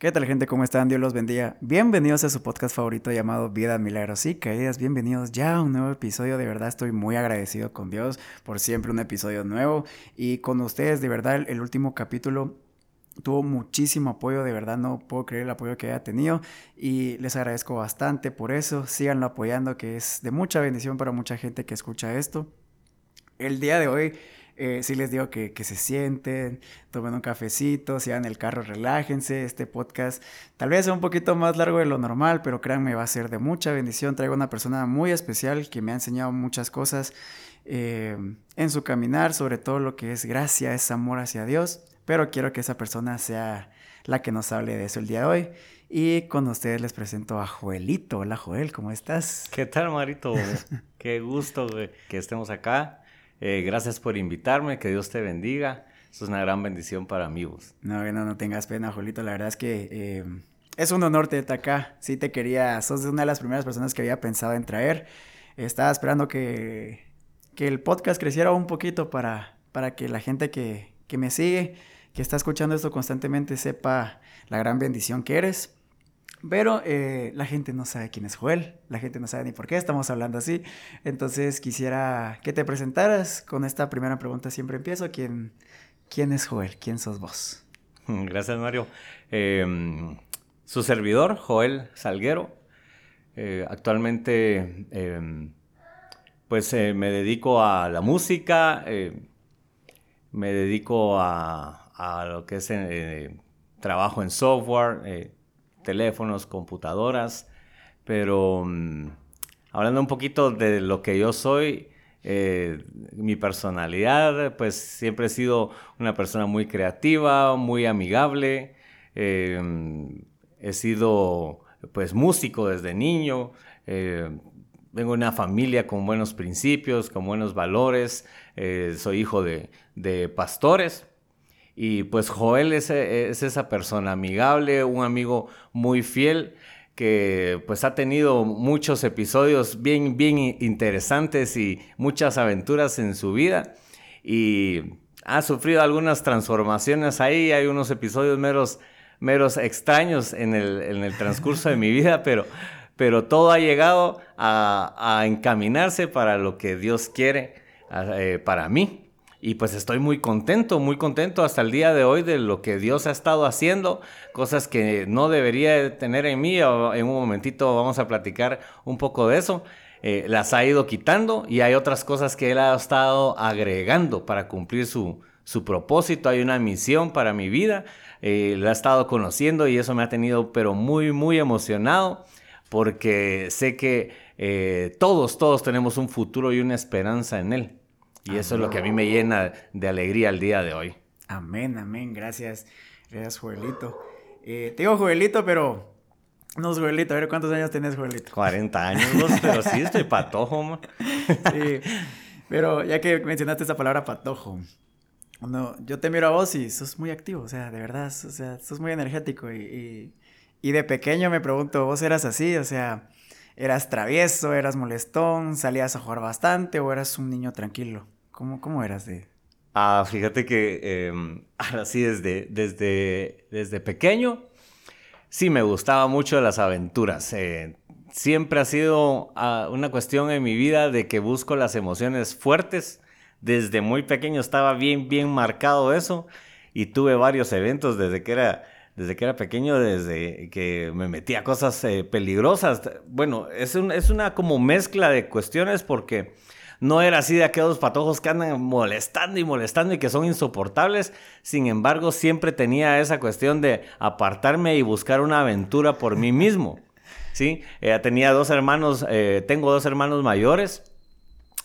¿Qué tal gente? ¿Cómo están? Dios los bendiga. Bienvenidos a su podcast favorito llamado Vida Milagros y Caídas. Bienvenidos ya a un nuevo episodio. De verdad estoy muy agradecido con Dios por siempre un episodio nuevo. Y con ustedes, de verdad, el último capítulo tuvo muchísimo apoyo, de verdad no puedo creer el apoyo que haya tenido y les agradezco bastante por eso, síganlo apoyando que es de mucha bendición para mucha gente que escucha esto. El día de hoy eh, sí les digo que, se sienten, tomen un cafecito, si en el carro, relájense. Este podcast tal vez sea un poquito más largo de lo normal, pero créanme, va a ser de mucha bendición. Traigo una persona muy especial que me ha enseñado muchas cosas eh, en su caminar, sobre todo lo que es gracia, es amor hacia Dios. Pero quiero que esa persona sea la que nos hable de eso el día de hoy. Y con ustedes les presento a Joelito. Hola Joel, ¿cómo estás? ¿Qué tal, Marito? Qué gusto que estemos acá. Eh, gracias por invitarme, que Dios te bendiga. Eso es una gran bendición para mí. Vos. No, no, no tengas pena, Jolito. La verdad es que eh, es un honor tenerte acá. Sí te quería, sos una de las primeras personas que había pensado en traer. Estaba esperando que, que el podcast creciera un poquito para, para que la gente que, que me sigue, que está escuchando esto constantemente, sepa la gran bendición que eres. Pero eh, la gente no sabe quién es Joel, la gente no sabe ni por qué estamos hablando así. Entonces quisiera que te presentaras con esta primera pregunta. Siempre empiezo. ¿Quién, quién es Joel? ¿Quién sos vos? Gracias, Mario. Em, su servidor, Joel Salguero. Eh, actualmente, em, pues eh, me dedico a la música, me dedico a, a, lo que es trabajo en software teléfonos, computadoras, pero mm, hablando un poquito de lo que yo soy, eh, mi personalidad, pues siempre he sido una persona muy creativa, muy amigable, eh, he sido pues músico desde niño, eh, vengo de una familia con buenos principios, con buenos valores, soy hijo de, de pastores, y pues Joel es, esa persona amigable, un amigo muy fiel que pues ha tenido muchos episodios bien, bien interesantes y muchas aventuras en su vida y ha sufrido algunas transformaciones ahí, hay unos episodios meros, meros extraños en el, transcurso de mi vida, pero, pero todo ha llegado a, encaminarse para lo que Dios quiere eh, para mí. Y pues estoy muy contento, muy contento hasta el día de hoy de lo que Dios ha estado haciendo, cosas que no debería tener en mí. En un momentito vamos a platicar un poco de eso. Eh, las ha ido quitando y hay otras cosas que Él ha estado agregando para cumplir su, su propósito. Hay una misión para mi vida. Eh, la he estado conociendo y eso me ha tenido pero muy, muy emocionado porque sé que eh, todos, todos tenemos un futuro y una esperanza en Él. Y eso es lo que a mí me llena de alegría el día de hoy. Amén, amén. Gracias. Gracias, Joelito. Eh, te digo Joelito, pero no es Joelito. A ver, ¿cuántos años tenés, Joelito? 40 años, pero sí estoy patojo, man. sí. Pero ya que mencionaste esa palabra patojo, no, yo te miro a vos y sos muy activo, o sea, de verdad, o sea, sos muy energético y, y de pequeño me pregunto, ¿vos eras así? O sea, ¿Eras travieso, eras molestón, salías a jugar bastante o eras un niño tranquilo? ¿Cómo, cómo eras de...? Ah, fíjate que eh, así desde, desde, desde pequeño sí me gustaba mucho las aventuras. Eh, siempre ha sido ah, una cuestión en mi vida de que busco las emociones fuertes. Desde muy pequeño estaba bien, bien marcado eso y tuve varios eventos desde que era desde que era pequeño, desde que me metía a cosas eh, peligrosas. Bueno, es, una como mezcla de cuestiones porque no era así de aquellos patojos que andan molestando y molestando y que son insoportables. Sin embargo, siempre tenía esa cuestión de apartarme y buscar una aventura por mí mismo. ¿sí? Eh, tenía dos hermanos, eh, tengo dos hermanos mayores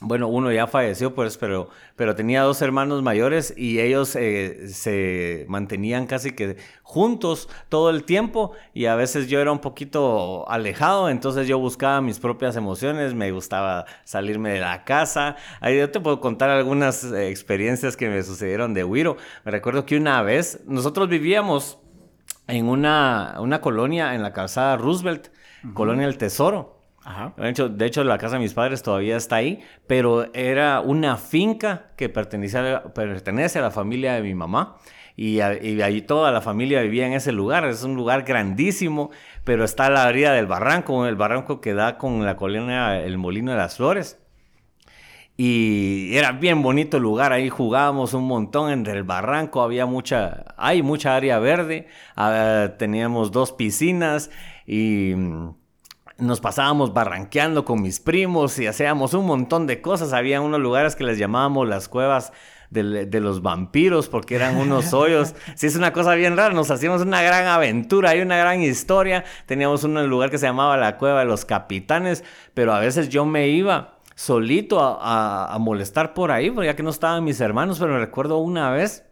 bueno, uno ya falleció, pues, pero, pero tenía dos hermanos mayores y ellos eh, se mantenían casi que juntos todo el tiempo y a veces yo era un poquito alejado, entonces yo buscaba mis propias emociones, me gustaba salirme de la casa. Ahí yo te puedo contar algunas eh, experiencias que me sucedieron de Wiro. Me recuerdo que una vez nosotros vivíamos en una, una colonia en la calzada Roosevelt, Colonia del Tesoro. De, hecho, de hecho, la casa de mis padres todavía está ahí, pero era una finca que pertenece a, a la familia de mi mamá. y, ahí toda la familia vivía en ese lugar. Es un lugar grandísimo, pero está a la orilla del barranco, el barranco que da con la colina El Molino de las Flores. Y era bien bonito el lugar, ahí jugábamos un montón entre el barranco, había mucha, hay mucha área verde, ah, teníamos dos piscinas y mm, nos pasábamos barranqueando con mis primos y hacíamos un montón de cosas. Había unos lugares que les llamábamos las cuevas de, los vampiros porque eran unos hoyos. Sí, es una cosa bien rara. Nos hacíamos una gran aventura, hay una gran historia. Teníamos un lugar que se llamaba la Cueva de los Capitanes, pero a veces yo me iba solito a, molestar por ahí, porque ya que no estaban mis hermanos, pero me recuerdo una vez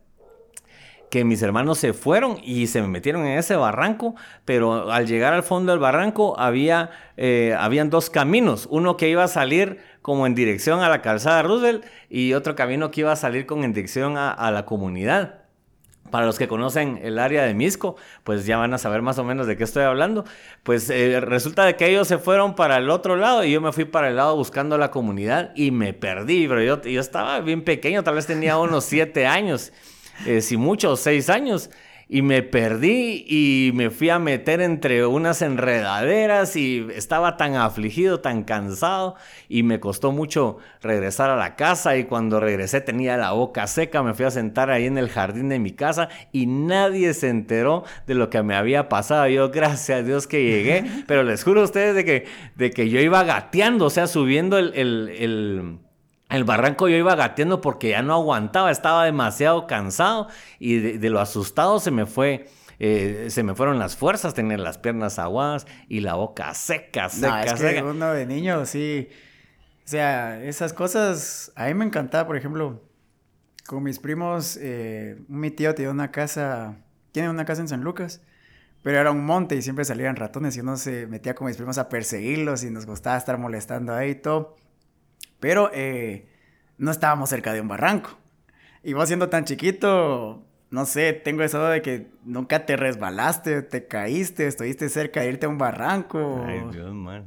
que mis hermanos se fueron y se me metieron en ese barranco, pero al llegar al fondo del barranco había eh, habían dos caminos, uno que iba a salir como en dirección a la calzada Roosevelt y otro camino que iba a salir con en dirección a, la comunidad. Para los que conocen el área de Misco, pues ya van a saber más o menos de qué estoy hablando. Pues eh, resulta de que ellos se fueron para el otro lado y yo me fui para el lado buscando la comunidad y me perdí, pero yo, yo estaba bien pequeño, tal vez tenía unos siete años eh, si mucho, seis años. Y me perdí y me fui a meter entre unas enredaderas y estaba tan afligido, tan cansado y me costó mucho regresar a la casa y cuando regresé tenía la boca seca, me fui a sentar ahí en el jardín de mi casa y nadie se enteró de lo que me había pasado. Yo, gracias a Dios que llegué, pero les juro a ustedes de que, de que yo iba gateando, o sea, subiendo el, el el barranco yo iba gateando porque ya no aguantaba, estaba demasiado cansado y de, lo asustado se me fue. Eh, se me fueron las fuerzas, tener las piernas aguadas y la boca seca, seca, no, es que uno de niño, sí. O sea, esas cosas, a mí me encantaba, por ejemplo, con mis primos, eh, mi tío tenía una casa, tiene una casa en San Lucas, pero era un monte y siempre salían ratones y uno se metía con mis primos a perseguirlos y nos gustaba estar molestando ahí y todo. Pero eh, no estábamos cerca de un barranco. Y vos siendo tan chiquito, no sé, tengo esa duda de que nunca te resbalaste, te caíste, estuviste cerca de irte a un barranco. Ay, Dios, man.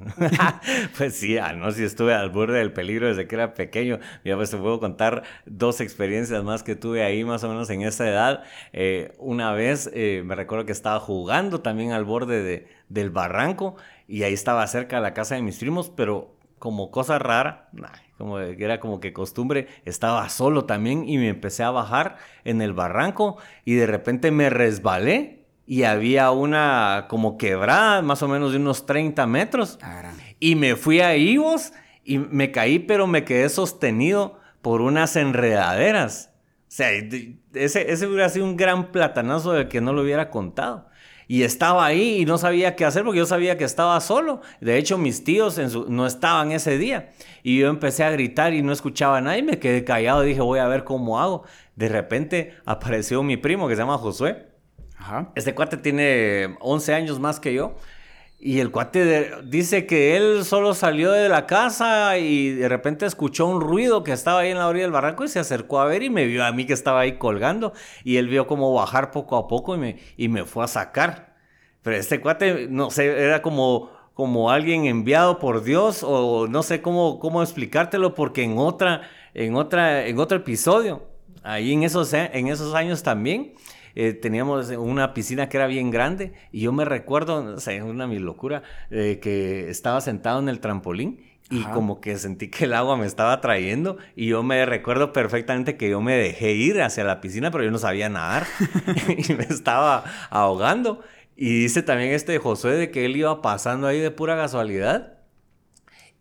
pues sí, ah, no, si estuve al borde del peligro desde que era pequeño. Ya pues te puedo contar dos experiencias más que tuve ahí, más o menos en esa edad. Eh, una vez eh, me recuerdo que estaba jugando también al borde de, del barranco y ahí estaba cerca de la casa de mis primos, pero como cosa rara, como era como que costumbre, estaba solo también y me empecé a bajar en el barranco y de repente me resbalé y había una como quebrada más o menos de unos 30 metros. Ah, y me fui a vos y me caí pero me quedé sostenido por unas enredaderas. O sea, ese, ese hubiera sido un gran platanazo de que no lo hubiera contado y estaba ahí y no sabía qué hacer porque yo sabía que estaba solo. De hecho, mis tíos no estaban ese día. Y yo empecé a gritar y no escuchaba a nadie. Me quedé callado y dije, voy a ver cómo hago. De repente apareció mi primo que se llama Josué. Este cuate tiene 11 años más que yo. Y el cuate dice que él solo salió de la casa y de repente escuchó un ruido que estaba ahí en la orilla del barranco y se acercó a ver y me vio a mí que estaba ahí colgando. Y él vio cómo bajar poco a poco y me, y me fue a sacar. Pero este cuate, no sé, era como, como alguien enviado por Dios o no sé cómo, cómo explicártelo porque en, otra, en, otra, en otro episodio, ahí en esos, en esos años también eh, teníamos una piscina que era bien grande y yo me recuerdo, o sea, es una mi locura, eh, que estaba sentado en el trampolín y como que sentí que el agua me estaba trayendo y yo me recuerdo perfectamente que yo me dejé ir hacia la piscina, pero yo no sabía nadar y me estaba ahogando. Y dice también este Josué de que él iba pasando ahí de pura casualidad.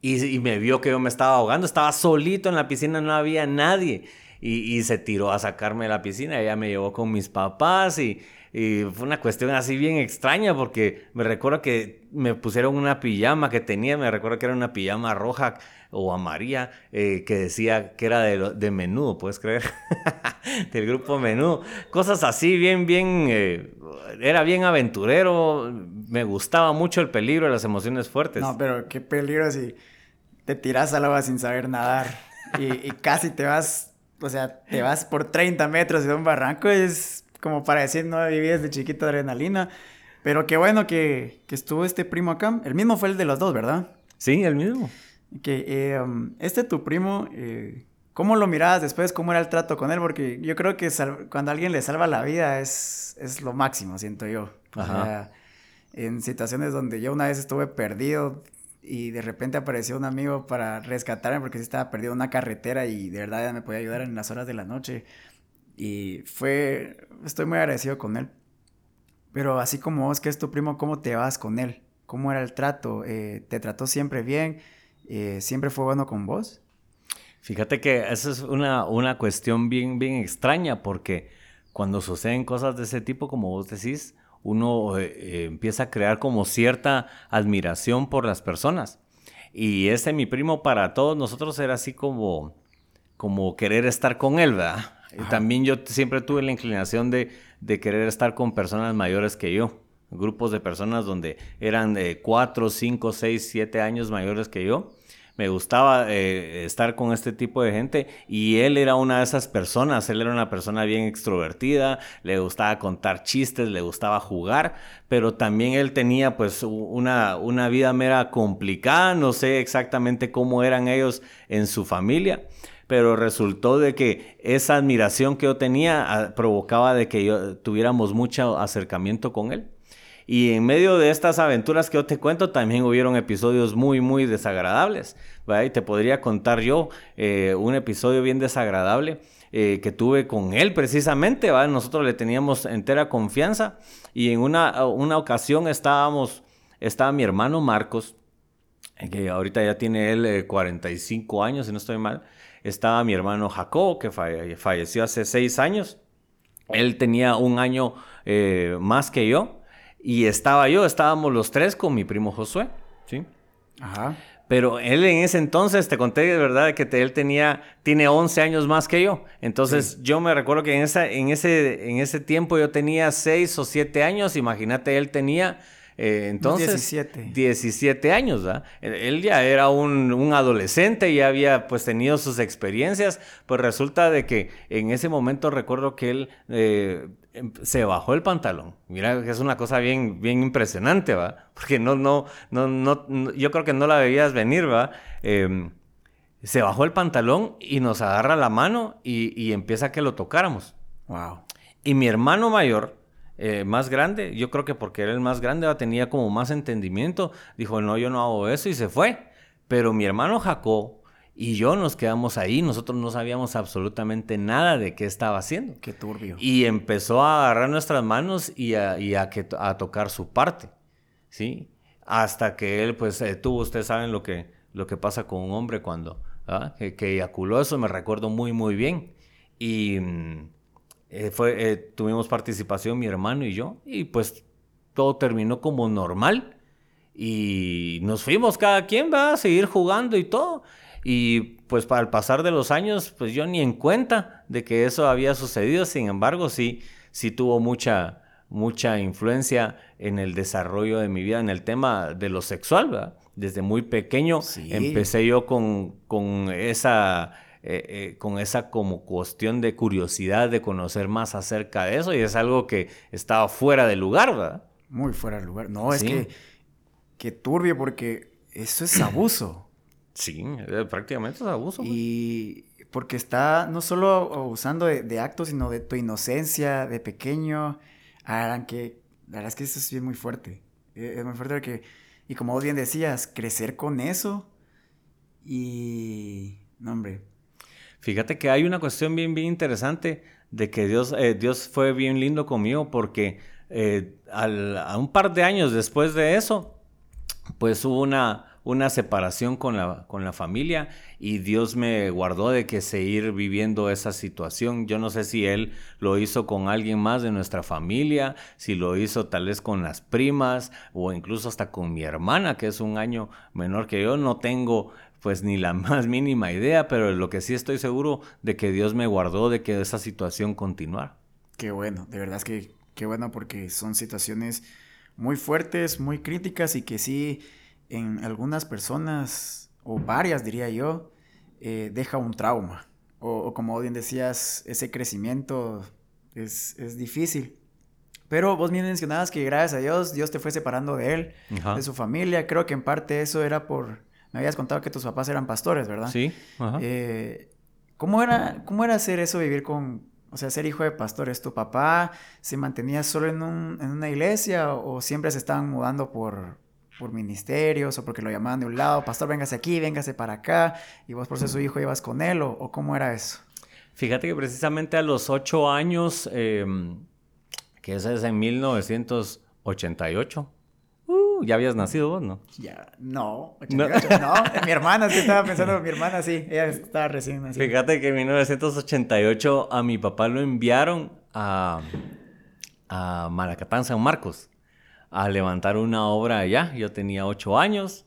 Y, y, me vio que yo me estaba ahogando, estaba solito en la piscina, no había nadie y, se tiró a sacarme de la piscina. Ella me llevó con mis papás y, fue una cuestión así bien extraña porque me recuerdo que me pusieron una pijama que tenía, me recuerdo que era una pijama roja o amarilla eh, que decía que era de, de menudo, ¿puedes creer? Del grupo menudo. Cosas así bien, bien, eh, era bien aventurero, me gustaba mucho el peligro, las emociones fuertes. No, pero qué peligro si te tiras al agua sin saber nadar y, y casi te vas o sea, te vas por 30 metros de un barranco, es como para decir, no viví desde chiquito adrenalina. Pero qué bueno que, estuvo este primo acá. El mismo fue el de los dos, ¿verdad? Sí, el mismo. Que eh, um, este tu primo, eh, ¿Cómo lo mirabas después? ¿Cómo era el trato con él? Porque yo creo que cuando alguien le salva la vida es, es lo máximo, siento yo. Ajá. en situaciones donde yo una vez estuve perdido y de repente apareció un amigo para rescatarme porque sí estaba perdido en una carretera y de verdad me podía ayudar en las horas de la noche. Y fue, estoy muy agradecido con él. Pero así como vos, que es tu primo, ¿cómo te vas con él? ¿Cómo era el trato? Eh, ¿Te trató siempre bien? Eh, ¿Siempre fue bueno con vos? Fíjate que esa es una, una cuestión bien, bien extraña porque cuando suceden cosas de ese tipo, como vos decís, uno eh, eh, empieza a crear como cierta admiración por las personas. Y ese mi primo para todos nosotros era así como, como querer estar con él, ¿verdad? También yo siempre tuve la inclinación de, de, querer estar con personas mayores que yo. Grupos de personas donde eran de 4, 5, 6, 7 años mayores que yo me gustaba eh, estar con este tipo de gente y él era una de esas personas, él era una persona bien extrovertida, le gustaba contar chistes, le gustaba jugar, pero también él tenía pues una, una vida mera complicada, no sé exactamente cómo eran ellos en su familia pero resultó de que esa admiración que yo tenía ah, provocaba de que yo tuviéramos mucho acercamiento con él. Y en medio de estas aventuras que yo te cuento, también hubieron episodios muy, muy desagradables. Y te podría contar yo eh, un episodio bien desagradable eh, que tuve con él precisamente. ¿va? Nosotros le teníamos entera confianza y en una, una ocasión estábamos, estaba mi hermano Marcos, que ahorita ya tiene él 45 eh, años, si no estoy mal. Estaba mi hermano Jacob, que falleció hace 6 años. Él tenía un año más que yo. Y estaba yo, estábamos los tres con mi primo Josué, ¿sí? Ajá. Pero él en ese entonces, te conté de verdad que él tenía, tiene 11 años más que yo. Entonces yo me recuerdo que en, esa, en, ese, en ese tiempo yo tenía 6 o 7 años, imagínate, él tenía eh, entonces, 17. 17 años, ¿verdad? Él ya era un, un, adolescente, ya había pues tenido sus experiencias, pues resulta de que en ese momento recuerdo que él eh, se bajó el pantalón. Mira que es una cosa bien, bien impresionante, ¿va? Porque no, no, no, no, yo creo que no la veías venir, ¿va? Em, se bajó el pantalón y nos agarra la mano y, y empieza a que lo tocáramos. Wow. Y mi hermano mayor, eh, más grande, yo creo que porque era el más grande, tenía como más entendimiento, dijo, no, yo no hago eso y se fue. Pero mi hermano Jacob y yo nos quedamos ahí, nosotros no sabíamos absolutamente nada de qué estaba haciendo. Qué turbio. Y empezó a agarrar nuestras manos y a, que, a tocar su parte, ¿sí? Hasta que él, pues, eh, tuvo, ustedes saben lo que, lo que pasa con un hombre cuando, ¿ah? que, que eyaculó, eso me recuerdo muy, muy bien. Y mm, eh, fue, eh, tuvimos participación mi hermano y yo, y pues todo terminó como normal. Y nos fuimos cada quien, va a seguir jugando y todo. Y pues para el pasar de los años, pues yo ni en cuenta de que eso había sucedido. Sin embargo, sí, sí tuvo mucha, mucha influencia en el desarrollo de mi vida, en el tema de lo sexual, ¿verdad? Desde muy pequeño empecé yo con, con esa eh, eh, con esa como cuestión de curiosidad de conocer más acerca de eso y es algo que estaba fuera de lugar, ¿verdad? Muy fuera de lugar. No, es que, que turbio porque eso es abuso. Sí, eh, prácticamente es abuso. Y porque está no solo abusando de, actos, sino de tu inocencia, de pequeño. Harán que, la verdad es que eso es muy fuerte. Es muy fuerte porque, y como vos bien decías, crecer con eso y, no hombre, Fíjate que hay una cuestión bien, bien interesante de que Dios, eh, Dios fue bien lindo conmigo porque eh, a un par de años después de eso, pues hubo una, una separación con la, con la familia y Dios me guardó de que seguir viviendo esa situación. Yo no sé si Él lo hizo con alguien más de nuestra familia, si lo hizo tal vez con las primas o incluso hasta con mi hermana, que es un año menor que yo. No tengo pues ni la más mínima idea, pero lo que sí estoy seguro de que Dios me guardó de que esa situación continuara. Qué bueno, de verdad es que qué bueno porque son situaciones muy fuertes, muy críticas y que sí en algunas personas, o varias diría yo, eh, deja un trauma. O, como bien decías, ese crecimiento es, es, difícil. Pero vos bien mencionabas que gracias a Dios, Dios te fue separando de él, de su familia. Creo que en parte eso era por me habías contado que tus papás eran pastores, ¿verdad? Sí. Eh, ¿Cómo era, cómo era hacer eso, vivir con, o sea, ser hijo de pastores? ¿Tu papá se mantenía solo en, un, en una iglesia o siempre se estaban mudando por, por ministerios o porque lo llamaban de un lado, pastor, véngase aquí, véngase para acá, y vos por ser su hijo ibas con él, o, cómo era eso? Fíjate que precisamente a los ocho años, em, que eso es en 1988, uh, ya habías nacido vos, ¿no? Ya, no, 88, no, mi hermana, sí estaba pensando, mi hermana sí, ella estaba recién nacida. Fíjate que en 1988 a mi papá lo enviaron a, a Malacatán, San Marcos a levantar una obra allá. Yo tenía ocho años,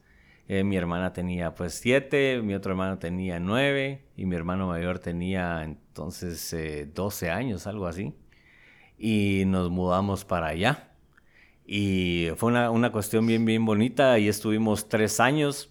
eh, mi hermana tenía pues siete, mi otro hermano tenía nueve y mi hermano mayor tenía entonces eh, doce años, algo así. Y nos mudamos para allá. Y fue una, una cuestión bien, bien bonita y estuvimos tres años.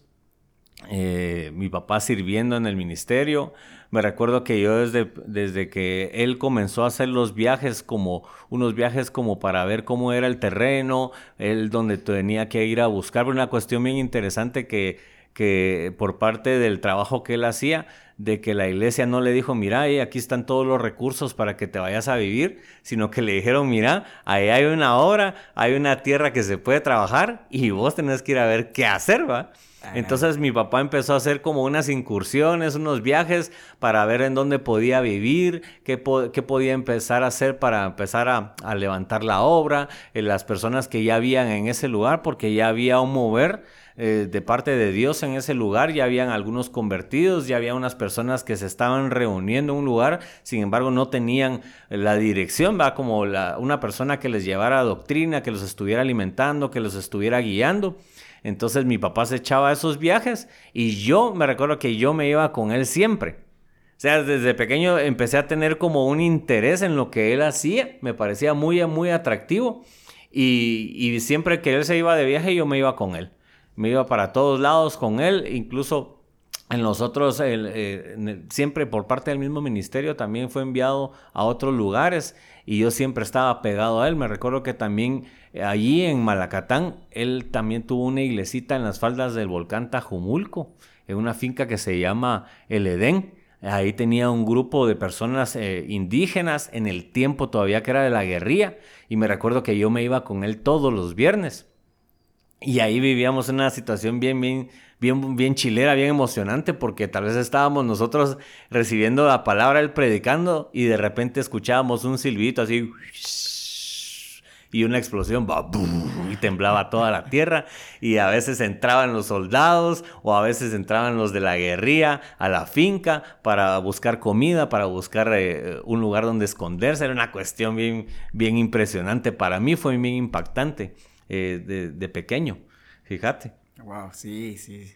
Eh, mi papá sirviendo en el ministerio, me recuerdo que yo desde, desde que él comenzó a hacer los viajes como unos viajes como para ver cómo era el terreno, él donde tenía que ir a buscar, una cuestión bien interesante que, que por parte del trabajo que él hacía, de que la iglesia no le dijo, mira, aquí están todos los recursos para que te vayas a vivir, sino que le dijeron, mira, ahí hay una obra, hay una tierra que se puede trabajar y vos tenés que ir a ver qué hacer, ¿va? Entonces mi papá empezó a hacer como unas incursiones, unos viajes para ver en dónde podía vivir, qué, podía empezar a hacer para empezar a, levantar la obra, eh, las personas que ya habían en ese lugar, porque ya había un mover eh, de parte de Dios en ese lugar, ya habían algunos convertidos, ya había unas personas que se estaban reuniendo en un lugar, sin embargo no tenían la dirección, va como una persona que les llevara doctrina, que los estuviera alimentando, que los estuviera guiando. Entonces mi papá se echaba esos viajes y yo me recuerdo que yo me iba con él siempre. O sea, desde pequeño empecé a tener como un interés en lo que él hacía, me parecía muy, muy atractivo y, siempre que él se iba de viaje yo me iba con él. Me iba para todos lados con él, incluso en los otros, eh, siempre por parte del mismo ministerio también fue enviado a otros lugares y yo siempre estaba pegado a él. Me recuerdo que también allí en Malacatán, él también tuvo una iglesita en las faldas del volcán Tajumulco, en una finca que se llama El Edén. Ahí tenía un grupo de personas eh, indígenas en el tiempo todavía que era de la guerrilla y me recuerdo que yo me iba con él todos los viernes. Y ahí vivíamos una situación bien, bien, bien, bien chilera, bien emocionante, porque tal vez estábamos nosotros recibiendo la palabra, él predicando, y de repente escuchábamos un silbito así, y una explosión, y temblaba toda la tierra, y a veces entraban los soldados, o a veces entraban los de la guerrilla a la finca para buscar comida, para buscar eh, un lugar donde esconderse, era una cuestión bien, bien impresionante, para mí fue bien impactante. Eh, de, pequeño, fíjate. Wow, sí, sí.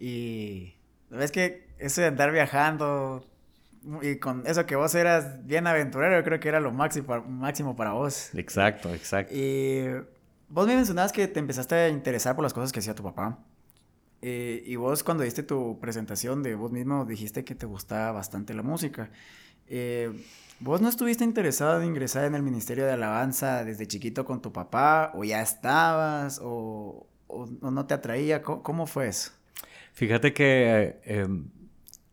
Y ves que eso de andar viajando y con eso que vos eras bien aventurero, yo creo que era lo máximo, máximo para vos. Exacto, exacto. Y vos me mencionabas que te empezaste a interesar por las cosas que hacía tu papá. Eh, y vos cuando diste tu presentación de vos mismo dijiste que te gustaba bastante la música. Eh, ¿Vos no estuviste interesado en ingresar en el Ministerio de Alabanza desde chiquito con tu papá? ¿O ya estabas? ¿O, no te atraía? ¿Cómo, fue eso? Fíjate que eh,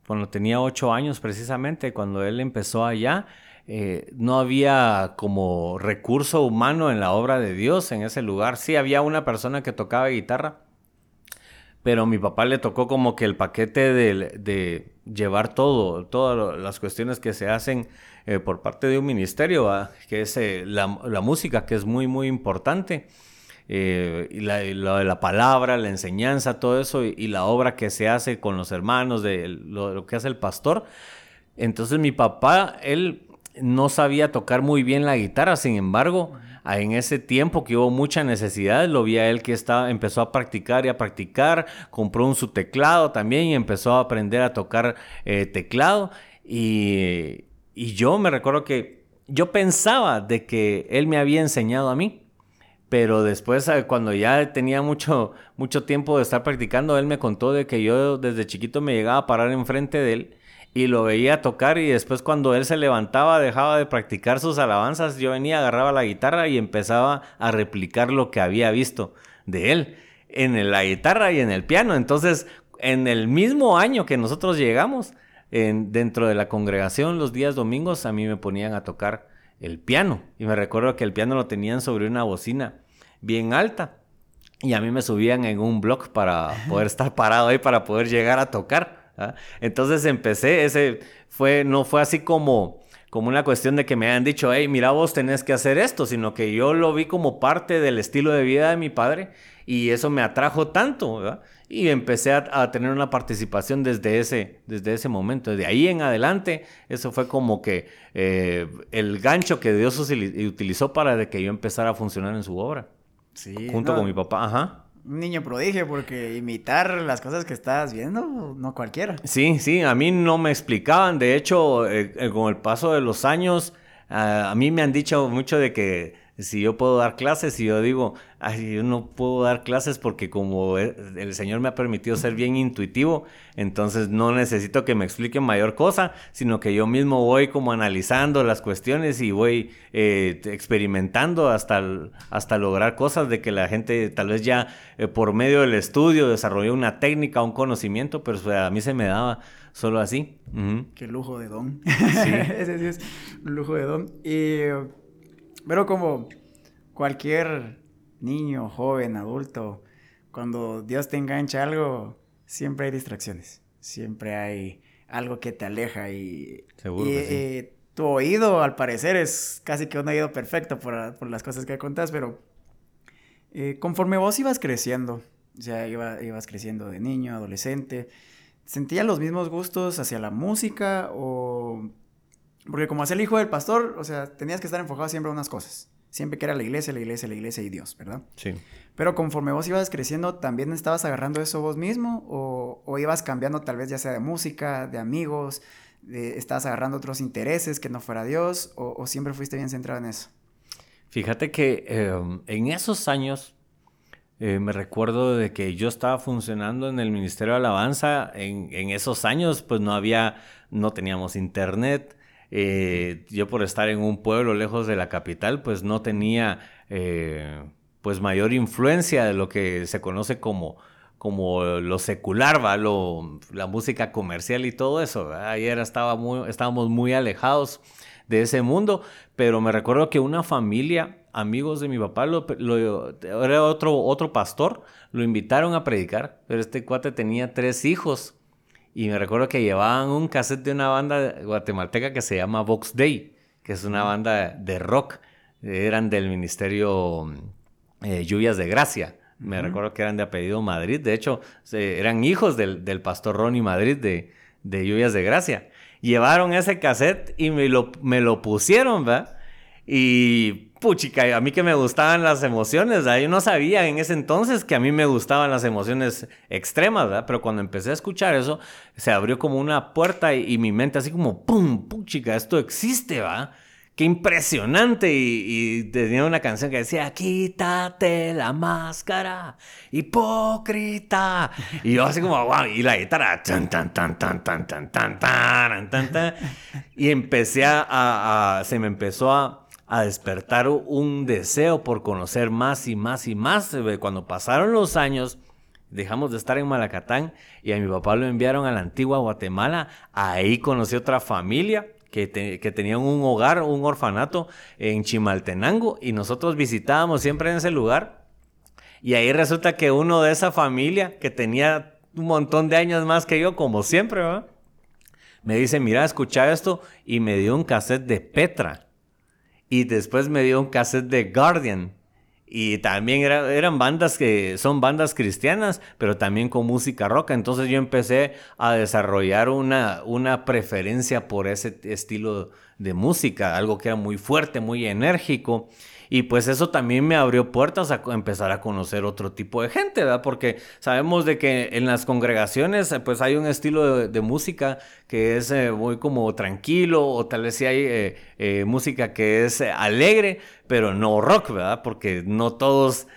cuando tenía ocho años precisamente, cuando él empezó allá, eh, no había como recurso humano en la obra de Dios en ese lugar. Sí, había una persona que tocaba guitarra, pero mi papá le tocó como que el paquete de, llevar todo, todas las cuestiones que se hacen eh, por parte de un ministerio, que es eh, la, música, que es muy, muy importante. Eh, y la, la, palabra, la enseñanza, todo eso, y, la obra que se hace con los hermanos, de lo, que hace el pastor. Entonces mi papá, él no sabía tocar muy bien la guitarra, sin embargo, en ese tiempo que hubo mucha necesidad, lo vi a él que estaba, empezó a practicar y a practicar, compró un su teclado también y empezó a aprender a tocar eh, teclado. Y, y yo me recuerdo que yo pensaba de que él me había enseñado a mí. Pero después, eh, cuando ya tenía mucho, mucho tiempo de estar practicando, él me contó de que yo desde chiquito me llegaba a parar enfrente de él y lo veía tocar y después cuando él se levantaba dejaba de practicar sus alabanzas, yo venía, agarraba la guitarra y empezaba a replicar lo que había visto de él en la guitarra y en el piano. Entonces, en el mismo año que nosotros llegamos, en, dentro de la congregación los días domingos a mí me ponían a tocar el piano. Y me recuerdo que el piano lo tenían sobre una bocina bien alta. Y a mí me subían en un block para poder estar parado ahí, para poder llegar a tocar. Entonces empecé, ese fue, no fue así como, como una cuestión de que me hayan dicho, hey, mira vos tenés que hacer esto, sino que yo lo vi como parte del estilo de vida de mi padre y eso me atrajo tanto, ¿verdad? Y empecé a, tener una participación desde ese, desde ese momento. De ahí en adelante, eso fue como que eh, el gancho que Dios utilizó para que yo empezara a funcionar en su obra. Sí. Junto con mi papá, ajá. Un niño prodigio, porque imitar las cosas que estás viendo, no cualquiera. Sí, sí, a mí no me explicaban. De hecho, eh, eh, con el paso de los años, a mí me han dicho mucho de que si yo puedo dar clases y yo digo, ay, yo no puedo dar clases porque como e, el Señor me ha permitido ser bien intuitivo, entonces no necesito que me expliquen mayor cosa, sino que yo mismo voy como analizando las cuestiones y voy eh, experimentando hasta, hasta lograr cosas de que la gente tal vez ya eh, por medio del estudio desarrolló una técnica, un conocimiento, pero a mí se me daba solo así. Qué lujo de don. Sí. Ese sí es un lujo de don. Y pero como cualquier niño, joven, adulto, cuando Dios te engancha algo, siempre hay distracciones. Siempre hay algo que te aleja y... Seguro. Y, tu oído, al parecer, es casi que un oído perfecto por, las cosas que contás, pero eh, conforme vos ibas creciendo, o sea, ibas creciendo de niño, adolescente, ¿sentías los mismos gustos hacia la música o porque como es el hijo del pastor, o sea, tenías que estar enfocado siempre a unas cosas. Siempre que era la iglesia, la iglesia, la iglesia y Dios, ¿verdad? Sí. Pero conforme vos ibas creciendo, ¿también estabas agarrando eso vos mismo? ¿O, ibas cambiando tal vez ya sea de música, de amigos? De, ¿Estabas agarrando otros intereses que no fuera Dios? ¿O, siempre fuiste bien centrado en eso? Fíjate que em, en esos años eh, me recuerdo de que yo estaba funcionando en el Ministerio de Alabanza. En, en esos años pues no había, no teníamos internet. Eh, yo por estar en un pueblo lejos de la capital, pues no tenía eh, pues mayor influencia de lo que se conoce como, como lo secular, ¿va? la música comercial y todo eso. Ayer estaba muy, estábamos muy alejados de ese mundo, pero me recuerdo que una familia, amigos de mi papá, lo, era otro, otro pastor, lo invitaron a predicar, pero este cuate tenía tres hijos y me recuerdo que llevaban un cassette de una banda guatemalteca que se llama Vox Day, que es una banda de rock. Eran del Ministerio eh, Lluvias de Gracia. Me recuerdo que eran de apellido Madrid. De hecho, eran hijos del, pastor Ronnie Madrid de, de Lluvias de Gracia. Llevaron ese cassette y me lo, me lo pusieron, ¿verdad? Y puchica, a mí que me gustaban las emociones, yo no sabía en ese entonces que a mí me gustaban las emociones extremas, ¿verdad? Pero cuando empecé a escuchar eso, se abrió como una puerta y, mi mente así como, ¡pum! Puchica, esto existe, ¿va? Qué impresionante. Y, tenía una canción que decía, quítate la máscara, hipócrita. Y yo así como, wow, y la guitarra, tan, tan, tan, tan, tan, tan, tan, tan, tan, tan. Y empecé a se me empezó a a despertar un deseo por conocer más y más y más. Cuando pasaron los años, dejamos de estar en Malacatán y a mi papá lo enviaron a la antigua Guatemala. Ahí conocí otra familia que, que tenían un hogar, un orfanato en Chimaltenango y nosotros visitábamos siempre en ese lugar. Y ahí resulta que uno de esa familia, que tenía un montón de años más que yo, como siempre, me dice, mira, escucha esto, y me dio un cassette de Petra. Y después me dio un cassette de Guardian. Y también eran bandas que son bandas cristianas, pero también con música rock. Entonces yo empecé a desarrollar una, una preferencia por ese estilo de música, algo que era muy fuerte, muy enérgico. Y pues eso también me abrió puertas a empezar a conocer otro tipo de gente, ¿verdad? Porque sabemos de que en las congregaciones eh, pues hay un estilo de, música que es eh, muy como tranquilo o tal vez sí hay eh, música que es alegre, pero no rock, ¿verdad? Porque no todos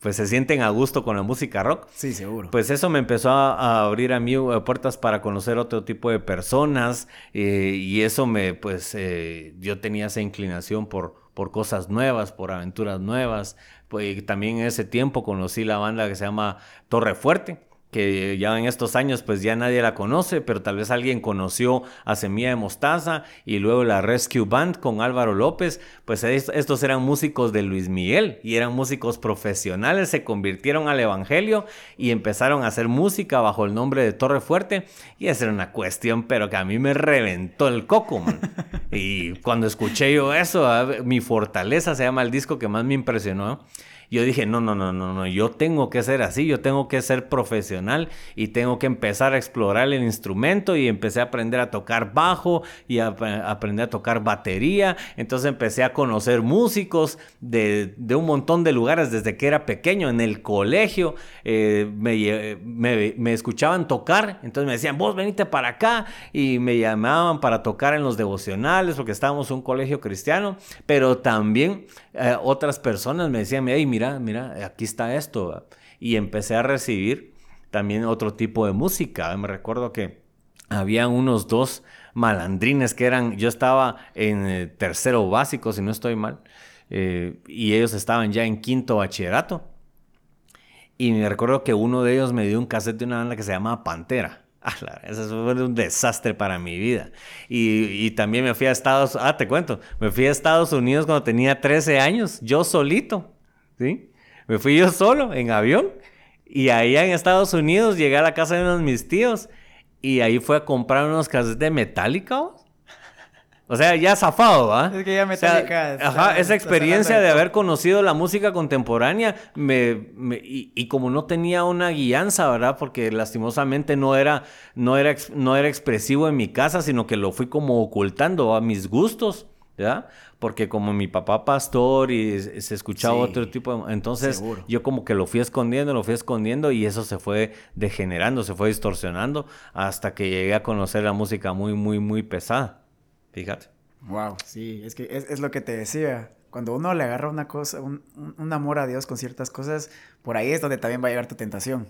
pues se sienten a gusto con la música rock. Sí, seguro. Pues eso me empezó a, abrir a mí puertas para conocer otro tipo de personas y eso me, pues yo tenía esa inclinación por, por cosas nuevas, por aventuras nuevas. Pues también en ese tiempo conocí la banda que se llama Torre Fuerte, que ya en estos años pues ya nadie la conoce, pero tal vez alguien conoció a Semilla de Mostaza y luego la Rescue Band con Álvaro López, pues estos eran músicos de Luis Miguel y eran músicos profesionales, se convirtieron al Evangelio y empezaron a hacer música bajo el nombre de Torre Fuerte y esa era una cuestión pero que a mí me reventó el coco, man. y cuando escuché yo eso, mi fortaleza se llama el disco que más me impresionó yo dije, no, no, no, no, no, yo tengo que ser así, yo tengo que ser profesional y tengo que empezar a explorar el instrumento y empecé a aprender a tocar bajo y a, aprender a tocar batería. Entonces empecé a conocer músicos de, un montón de lugares desde que era pequeño. En el colegio eh, me, me, escuchaban tocar, entonces me decían, vos venite para acá y me llamaban para tocar en los devocionales porque estábamos en un colegio cristiano, pero también eh, otras personas me decían, hey, mira, mira, aquí está esto. Y empecé a recibir también otro tipo de música. Me recuerdo que había unos dos malandrines que eran, yo estaba en eh, tercero básico, si no estoy mal, eh, y ellos estaban ya en quinto bachillerato. Y me recuerdo que uno de ellos me dio un cassette de una banda que se llamaba Pantera. Eso fue un desastre para mi vida. Y, también me fui a Estados Ah, te cuento. Me fui a Estados Unidos cuando tenía 13 años, yo solito. ¿Sí? Me fui yo solo en avión. Y ahí en Estados Unidos llegué a la casa de unos mis tíos. Y ahí fue a comprar unos cassettes de Metallica. O sea, ya zafado, ¿ah? Es que ya Metallica... ajá, esa experiencia de haber conocido la música contemporánea me, y, como no tenía una guianza, ¿verdad? Porque lastimosamente no era, no, era, no era expresivo en mi casa, sino que lo fui como ocultando a mis gustos, ¿verdad? Porque como mi papá pastor y se escuchaba otro tipo de... Entonces yo como que lo fui escondiendo, lo fui escondiendo y eso se fue degenerando, se fue distorsionando hasta que llegué a conocer la música muy, muy, muy pesada. Fíjate. Wow, sí, es que es, lo que te decía. Cuando uno le agarra una cosa, un, amor a Dios con ciertas cosas, por ahí es donde también va a llegar tu tentación.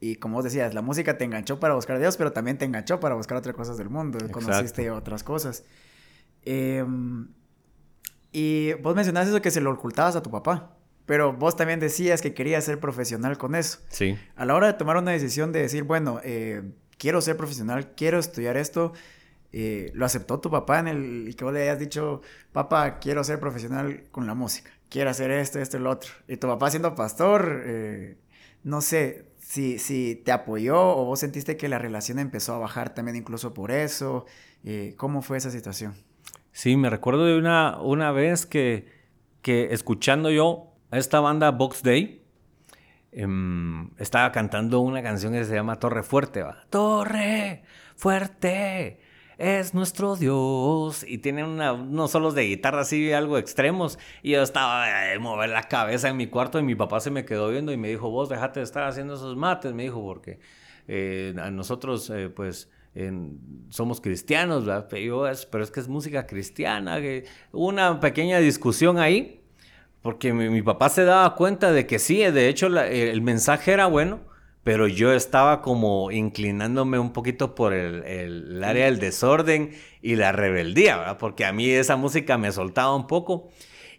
Y como vos decías, la música te enganchó para buscar a Dios, pero también te enganchó para buscar otras cosas del mundo. Conociste otras cosas. Em, y vos mencionaste eso que se lo ocultabas a tu papá. Pero vos también decías que querías ser profesional con eso. Sí. A la hora de tomar una decisión de decir, bueno, eh, quiero ser profesional, quiero estudiar esto, eh, lo aceptó tu papá en el que vos le hayas dicho, papá, quiero ser profesional con la música, quiero hacer esto, esto lo otro. Y tu papá siendo pastor, eh, no sé si, si te apoyó o vos sentiste que la relación empezó a bajar también incluso por eso. Eh, ¿Cómo fue esa situación? Sí, me recuerdo de una, una vez que, que escuchando yo a esta banda Box Day, em, estaba cantando una canción que se llama Torre Fuerte, ¿va? Torre Fuerte es nuestro Dios. Y tiene unos solos de guitarra así, algo extremos. Y yo estaba a eh, mover la cabeza en mi cuarto y mi papá se me quedó viendo y me dijo, vos déjate de estar haciendo esos mates, me dijo, porque eh, a nosotros, eh, pues... somos cristianos, ¿verdad? Pero, es, pero es que es música cristiana. una pequeña discusión ahí, porque mi, papá se daba cuenta de que sí, de hecho el mensaje era bueno, pero yo estaba como inclinándome un poquito por el, área del desorden y la rebeldía, ¿verdad? Porque a mí esa música me soltaba un poco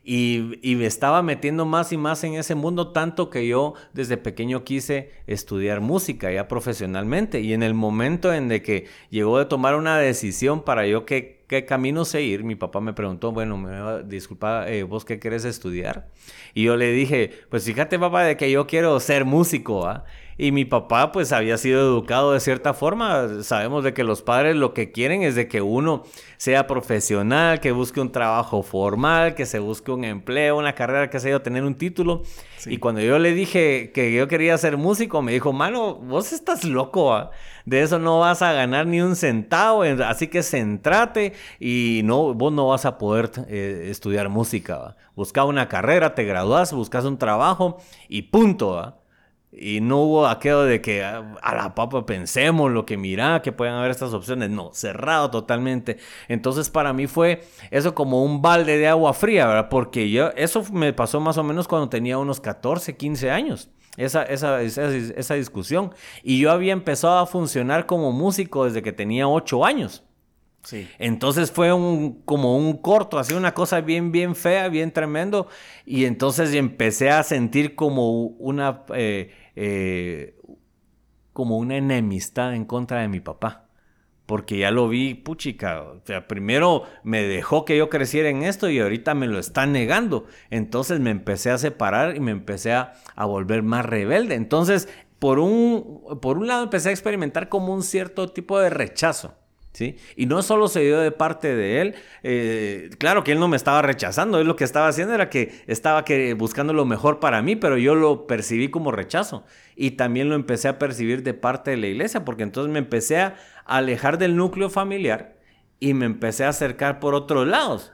y, me estaba metiendo más y más en ese mundo, tanto que yo desde pequeño quise estudiar música ya profesionalmente y en el momento en de que llegó de tomar una decisión para yo qué, qué camino seguir, mi papá me preguntó, bueno, me, disculpa, eh, ¿vos qué querés estudiar? Y yo le dije, pues fíjate papá de que yo quiero ser músico, ¿ah? Y mi papá pues había sido educado de cierta forma. Sabemos de que los padres lo que quieren es de que uno sea profesional, que busque un trabajo formal, que se busque un empleo, una carrera, que se yo, tener un título. Y cuando yo le dije que yo quería ser músico, me dijo, mano, vos estás loco, ¿ah? de eso no vas a ganar ni un centavo, así que centrate y no, vos no vas a poder eh, estudiar música. Busca una carrera, te gradúas, buscas un trabajo y punto. Y no hubo aquello de que ah, a la papa pensemos lo que mira, que pueden haber estas opciones. No, cerrado totalmente. Entonces para mí fue eso como un balde de agua fría, ¿verdad? Porque yo, eso me pasó más o menos cuando tenía unos 14, 15 años. Esa, esa, esa, discusión. Y yo había empezado a funcionar como músico desde que tenía 8 años. Entonces fue un, como un corto, así una cosa bien, bien fea, bien tremendo. Y entonces empecé a sentir como una, eh, eh, como una enemistad en contra de mi papá. Porque ya lo vi, puchica. O sea, primero me dejó que yo creciera en esto y ahorita me lo está negando. Entonces me empecé a separar y me empecé a, a volver más rebelde. Entonces, por un, por un lado, empecé a experimentar como un cierto tipo de rechazo. Y no solo se dio de parte de él, eh, claro que él no me estaba rechazando, él lo que estaba haciendo era que estaba buscando lo mejor para mí, pero yo lo percibí como rechazo. Y también lo empecé a percibir de parte de la iglesia, porque entonces me empecé a alejar del núcleo familiar y me empecé a acercar por otros lados.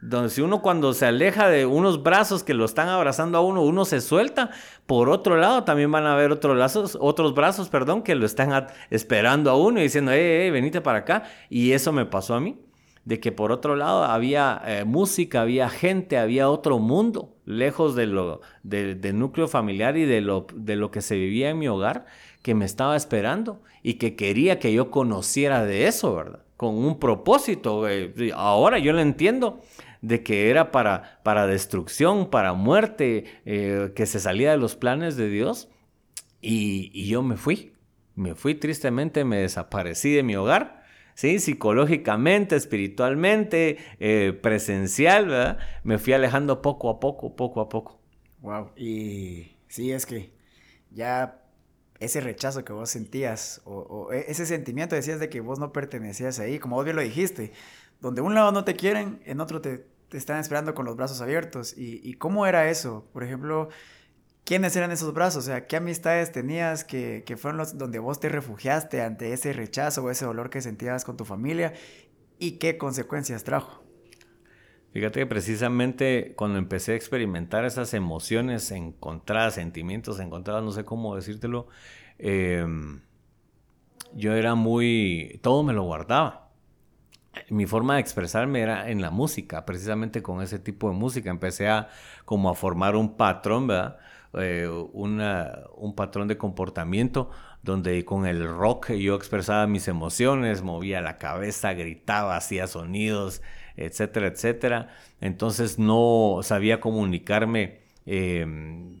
Donde si uno cuando se aleja de unos brazos que lo están abrazando a uno, uno se suelta, por otro lado también van a haber otros, lazos, otros brazos perdón, que lo están esperando a uno y diciendo, eh, eh, venite para acá. Y eso me pasó a mí, de que por otro lado había eh, música, había gente, había otro mundo, lejos de lo, del núcleo familiar y de lo, de lo que se vivía en mi hogar, que me estaba esperando y que quería que yo conociera de eso, ¿verdad? Con un propósito. Eh, ahora yo lo entiendo de que era para, para destrucción, para muerte, eh, que se salía de los planes de Dios. Y, yo me fui, me fui tristemente, me desaparecí de mi hogar. ¿sí? Psicológicamente, espiritualmente, eh, presencial, ¿verdad? Me fui alejando poco a poco, poco a poco. Wow. Y sí, es que ya ese rechazo que vos sentías, o, o, e, ese sentimiento decías de que vos no pertenecías ahí, como vos bien lo dijiste, donde un lado no te quieren, en otro te, están esperando con los brazos abiertos. ¿Y, cómo era eso? Por ejemplo, ¿quiénes eran esos brazos? O sea, ¿qué amistades tenías que, fueron los donde vos te refugiaste ante ese rechazo o ese dolor que sentías con tu familia? ¿Y qué consecuencias trajo? Fíjate que precisamente cuando empecé a experimentar esas emociones encontradas, sentimientos encontrados, no sé cómo decírtelo, em, yo era muy... todo me lo guardaba mi forma de expresarme era en la música, precisamente con ese tipo de música. Empecé a como a formar un patrón, ¿verdad? Eh, un patrón de comportamiento donde con el rock yo expresaba mis emociones, movía la cabeza, gritaba, hacía sonidos, etcétera, etcétera. Entonces no sabía comunicarme em,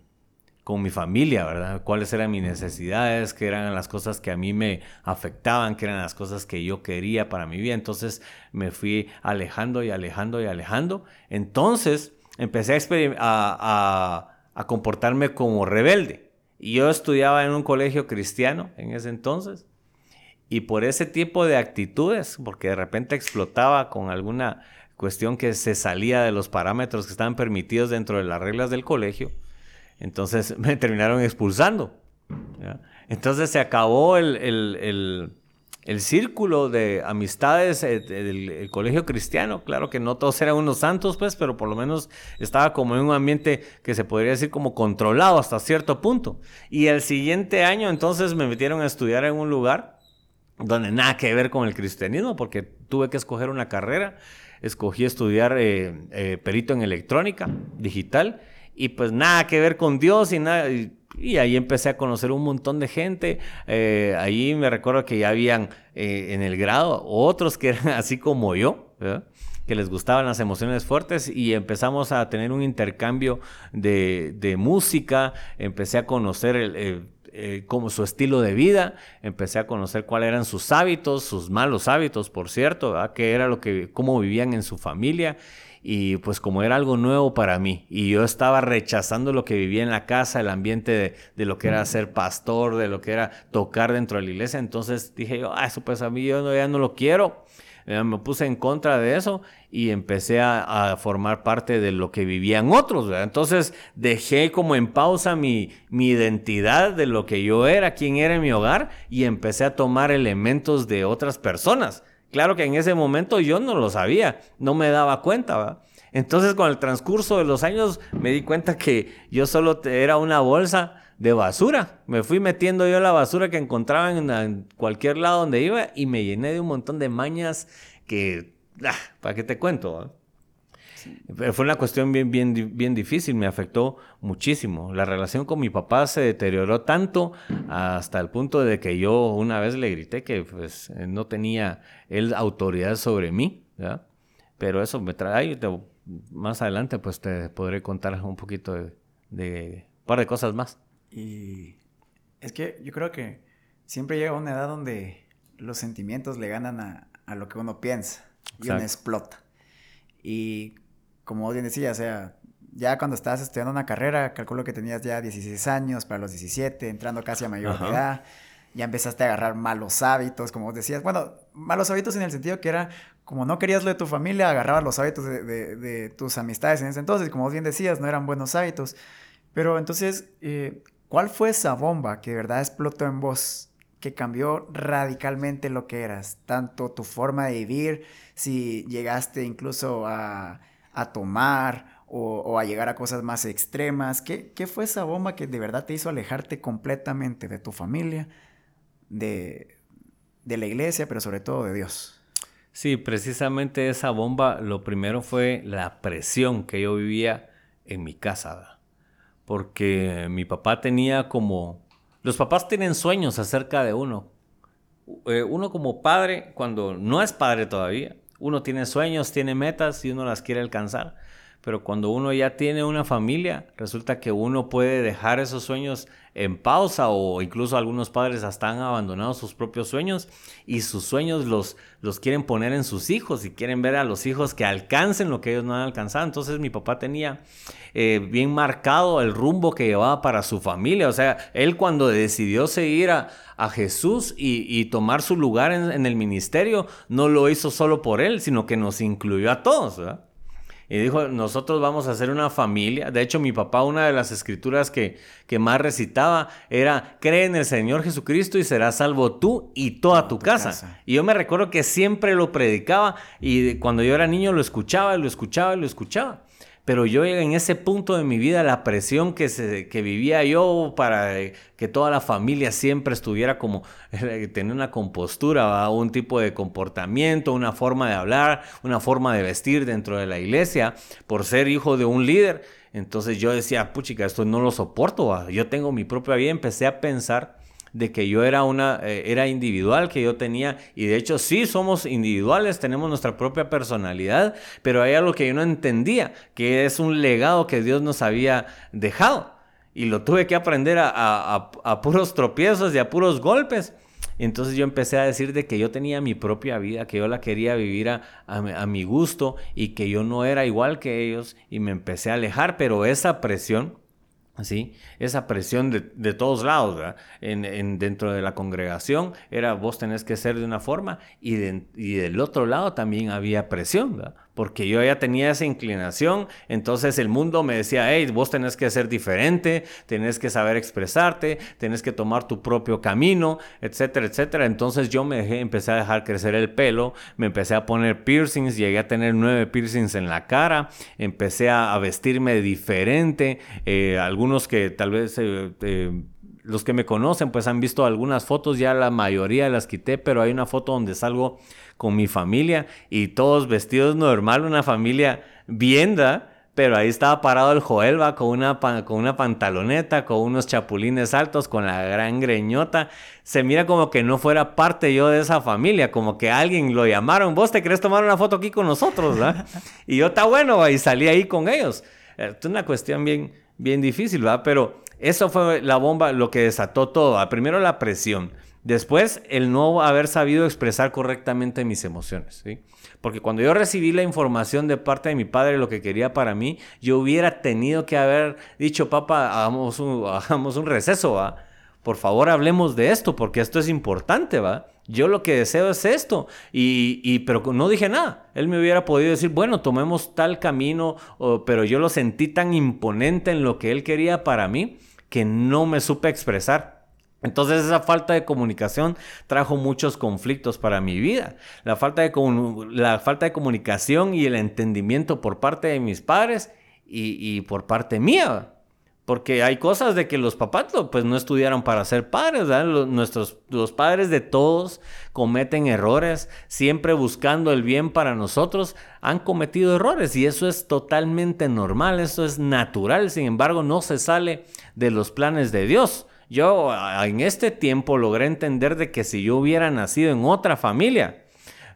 con mi familia, ¿verdad? Cuáles eran mis necesidades, qué eran las cosas que a mí me afectaban, qué eran las cosas que yo quería para mi vida. Entonces me fui alejando y alejando y alejando. Entonces empecé a, a, comportarme como rebelde. Y yo estudiaba en un colegio cristiano en ese entonces. Y por ese tipo de actitudes, porque de repente explotaba con alguna cuestión que se salía de los parámetros que estaban permitidos dentro de las reglas del colegio, entonces me terminaron expulsando. Entonces se acabó el, círculo de amistades eh, del colegio cristiano. Claro que no todos eran unos santos, pues, pero por lo menos estaba como en un ambiente que se podría decir como controlado hasta cierto punto. Y el siguiente año entonces me metieron a estudiar en un lugar donde nada que ver con el cristianismo, porque tuve que escoger una carrera. Escogí estudiar eh, eh, perito en electrónica digital y pues nada que ver con Dios y nada. Y, ahí empecé a conocer un montón de gente. Eh, ahí me recuerdo que ya habían eh, en el grado otros que eran así como yo, que les gustaban las emociones fuertes y empezamos a tener un intercambio de, música. Empecé a conocer el, eh, como su estilo de vida, empecé a conocer cuáles eran sus hábitos, sus malos hábitos, por cierto, qué era lo que, cómo vivían en su familia y pues como era algo nuevo para mí y yo estaba rechazando lo que vivía en la casa, el ambiente de, lo que era ser pastor, de lo que era tocar dentro de la iglesia, entonces dije yo, ah, eso pues a mí yo ya no lo quiero. Eh, me puse en contra de eso y empecé a, formar parte de lo que vivían otros. Entonces dejé como en pausa mi, mi identidad de lo que yo era, quién era en mi hogar y empecé a tomar elementos de otras personas. Claro que en ese momento yo no lo sabía, no me daba cuenta, Entonces con el transcurso de los años me di cuenta que yo solo era una bolsa de basura. Me fui metiendo yo la basura que encontraba en, cualquier lado donde iba y me llené de un montón de mañas que, ah, ¿para qué te cuento? Fue una cuestión bien, bien, bien difícil, me afectó muchísimo. La relación con mi papá se deterioró tanto hasta el punto de que yo una vez le grité que pues no tenía él autoridad sobre mí, Pero eso me trae, más adelante pues te podré contar un poquito de, de un par de cosas más. Y es que yo creo que siempre llega una edad donde los sentimientos le ganan a, a lo que uno piensa y uno explota. Y como bien decía, o sea, ya cuando estabas estudiando una carrera, calculo que tenías ya 16 años, para los 17, entrando casi a mayor edad, ya empezaste a agarrar malos hábitos, como vos decías. Bueno, malos hábitos en el sentido que era, como no querías lo de tu familia, agarrabas los hábitos de, de, tus amistades en ese entonces, como vos bien decías, no eran buenos hábitos. Pero entonces, eh, ¿cuál fue esa bomba que de verdad explotó en vos? que cambió radicalmente lo que eras, tanto tu forma de vivir, si llegaste incluso a, a tomar o, a llegar a cosas más extremas. ¿Qué, fue esa bomba que de verdad te hizo alejarte completamente de tu familia, de, la iglesia, pero sobre todo de Dios? Sí, precisamente esa bomba, lo primero fue la presión que yo vivía en mi casa, porque mi papá tenía como... Los papás tienen sueños acerca de uno. Eh, uno como padre, cuando no es padre todavía, uno tiene sueños, tiene metas y uno las quiere alcanzar. Pero cuando uno ya tiene una familia, resulta que uno puede dejar esos sueños en pausa o incluso algunos padres hasta han abandonado sus propios sueños y sus sueños los, los quieren poner en sus hijos y quieren ver a los hijos que alcancen lo que ellos no han alcanzado. Entonces mi papá tenía eh, bien marcado el rumbo que llevaba para su familia. O sea, él cuando decidió seguir a, Jesús y, tomar su lugar en, en, el ministerio, no lo hizo solo por él, sino que nos incluyó a todos. ¿verdad? Y dijo, nosotros vamos a ser una familia. De hecho, mi papá, una de las escrituras que, que más recitaba era, cree en el Señor Jesucristo y serás salvo tú y toda tu, casa. Y yo me recuerdo que siempre lo predicaba y cuando yo era niño lo escuchaba, y lo escuchaba, y lo escuchaba. Pero yo en ese punto de mi vida, la presión que, se, que vivía yo para eh, que toda la familia siempre estuviera como, eh, tener una compostura, un tipo de comportamiento, una forma de hablar, una forma de vestir dentro de la iglesia, por ser hijo de un líder. Entonces yo decía, puchica, esto no lo soporto, yo tengo mi propia vida, empecé a pensar de que yo era una eh, era individual, que yo tenía y de hecho sí somos individuales, tenemos nuestra propia personalidad, pero hay algo que yo no entendía, que es un legado que Dios nos había dejado y lo tuve que aprender a, puros tropiezos y a puros golpes. Entonces yo empecé a decir de que yo tenía mi propia vida, que yo la quería vivir a, a, mi gusto y que yo no era igual que ellos y me empecé a alejar, pero esa presión ¿sí? Esa presión de, todos lados, En, dentro de la congregación era vos tenés que ser de una forma y, y del otro lado también había presión, ¿verdad? Porque yo ya tenía esa inclinación, entonces el mundo me decía, hey, vos tenés que ser diferente, tenés que saber expresarte, tenés que tomar tu propio camino, etcétera, etcétera. Entonces yo me empecé a dejar crecer el pelo, me empecé a poner piercings, llegué a tener nueve piercings en la cara, empecé a, vestirme diferente, eh, algunos que tal vez... Eh, eh, los que me conocen pues han visto algunas fotos, ya la mayoría las quité, pero hay una foto donde salgo con mi familia y todos vestidos normal, una familia vienda, pero ahí estaba parado el Joel, va, con una, con una pantaloneta, con unos chapulines altos, con la gran greñota. Se mira como que no fuera parte yo de esa familia, como que alguien lo llamaron, vos te querés tomar una foto aquí con nosotros, ¿verdad? y yo, está bueno, y salí ahí con ellos. Es una cuestión bien, bien difícil, ¿verdad? Pero eso fue la bomba, lo que desató todo. Primero la presión. Después, el no haber sabido expresar correctamente mis emociones, ¿sí? Porque cuando yo recibí la información de parte de mi padre lo que quería para mí, yo hubiera tenido que haber dicho, papá, hagamos un, hagamos un receso, ¿va? Por favor, hablemos de esto, porque esto es importante, ¿va? Yo lo que deseo es esto. Y, y, pero no dije nada. Él me hubiera podido decir, bueno, tomemos tal camino, pero yo lo sentí tan imponente en lo que él quería para mí que no me supe expresar. Entonces esa falta de comunicación trajo muchos conflictos para mi vida. La falta de, la falta de comunicación y el entendimiento por parte de mis padres y, por parte mía. Porque hay cosas de que los papás pues, no estudiaron para ser padres. Los, nuestros, los padres de todos cometen errores, siempre buscando el bien para nosotros, han cometido errores y eso es totalmente normal, eso es natural. Sin embargo, no se sale de los planes de Dios. Yo en este tiempo logré entender de que si yo hubiera nacido en otra familia,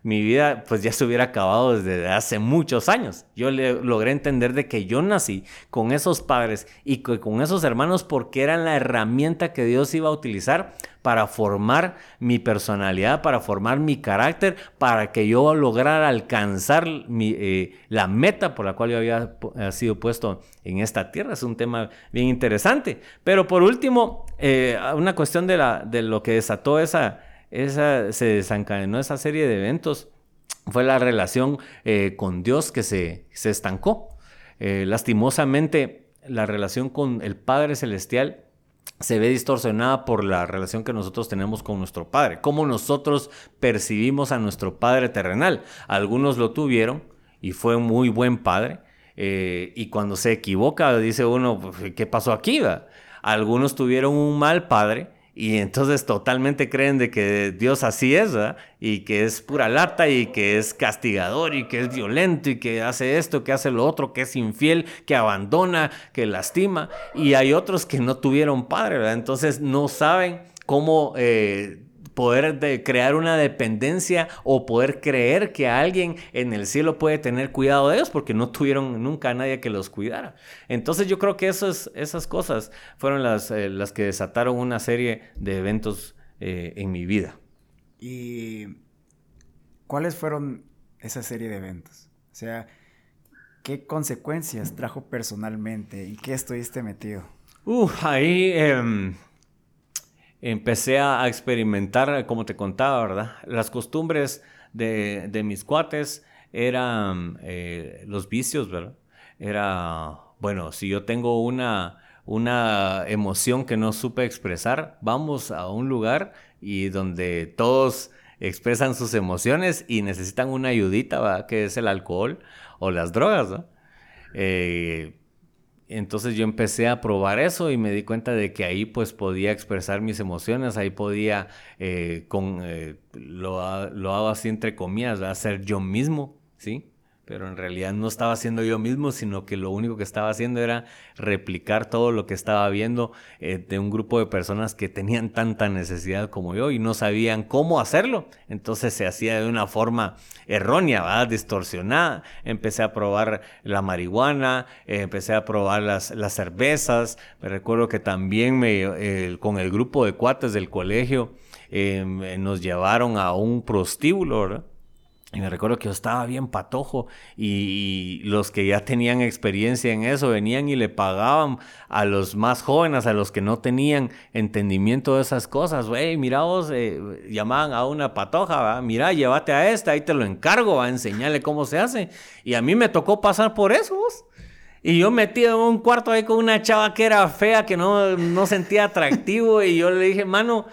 mi vida pues ya se hubiera acabado desde hace muchos años. Yo le, logré entender de que yo nací con esos padres y con esos hermanos porque eran la herramienta que Dios iba a utilizar para formar mi personalidad, para formar mi carácter, para que yo lograra alcanzar mi, eh, la meta por la cual yo había sido puesto en esta tierra. Es un tema bien interesante. Pero por último, eh, una cuestión de, la, de lo que desató esa, esa, se desencadenó esa serie de eventos fue la relación eh, con Dios que se, se estancó. lastimosamente, la relación con el Padre Celestial se ve distorsionada por la relación que nosotros tenemos con nuestro Padre, cómo nosotros percibimos a nuestro Padre terrenal. Algunos lo tuvieron y fue muy buen Padre, eh, y cuando se equivoca dice uno, pues, ¿qué pasó aquí? Algunos tuvieron un mal Padre y entonces totalmente creen de que Dios así es, ¿verdad? Y que es pura lata y que es castigador y que es violento y que hace esto, que hace lo otro, que es infiel, que abandona, que lastima. Y hay otros que no tuvieron padre, ¿verdad? Entonces no saben cómo eh, poder de crear una dependencia o poder creer que alguien en el cielo puede tener cuidado de ellos porque no tuvieron nunca a nadie que los cuidara. Entonces yo creo que esas cosas fueron las, eh, las que desataron una serie de eventos eh, en mi vida. ¿Y cuáles fueron esa serie de eventos? O sea, ¿qué consecuencias trajo personalmente? ¿En qué estuviste metido? Uh, ahí... Em, empecé a experimentar, como te contaba, ¿verdad? Las costumbres de, mis cuates eran eh, los vicios, ¿verdad? Era, bueno, si yo tengo una, una emoción que no supe expresar, vamos a un lugar y donde todos expresan sus emociones y necesitan una ayudita, ¿verdad? Que es el alcohol o las drogas, ¿no? Eh, entonces yo empecé a probar eso y me di cuenta de que ahí pues podía expresar mis emociones, ahí podía, eh, con, eh, lo, lo, hago así entre comillas, hacer yo mismo, ¿sí? Pero en realidad no estaba haciendo yo mismo, sino que lo único que estaba haciendo era replicar todo lo que estaba viendo eh, de un grupo de personas que tenían tanta necesidad como yo y no sabían cómo hacerlo. Entonces se hacía de una forma errónea, distorsionada. Empecé a probar la marihuana, eh, empecé a probar las, las, cervezas. Me recuerdo que también me, con el grupo de cuates del colegio eh, nos llevaron a un prostíbulo, ¿verdad? Y me recuerdo que yo estaba bien patojo y, los que ya tenían experiencia en eso venían y le pagaban a los más jóvenes, a los que no tenían entendimiento de esas cosas. Güey, mira vos, eh, llamaban a una patoja, ¿va? mira, llévate a esta, ahí te lo encargo, a enseñarle cómo se hace. Y a mí me tocó pasar por eso. Y yo metido en un cuarto ahí con una chava que era fea, que no, no sentía atractivo. y yo le dije, mano,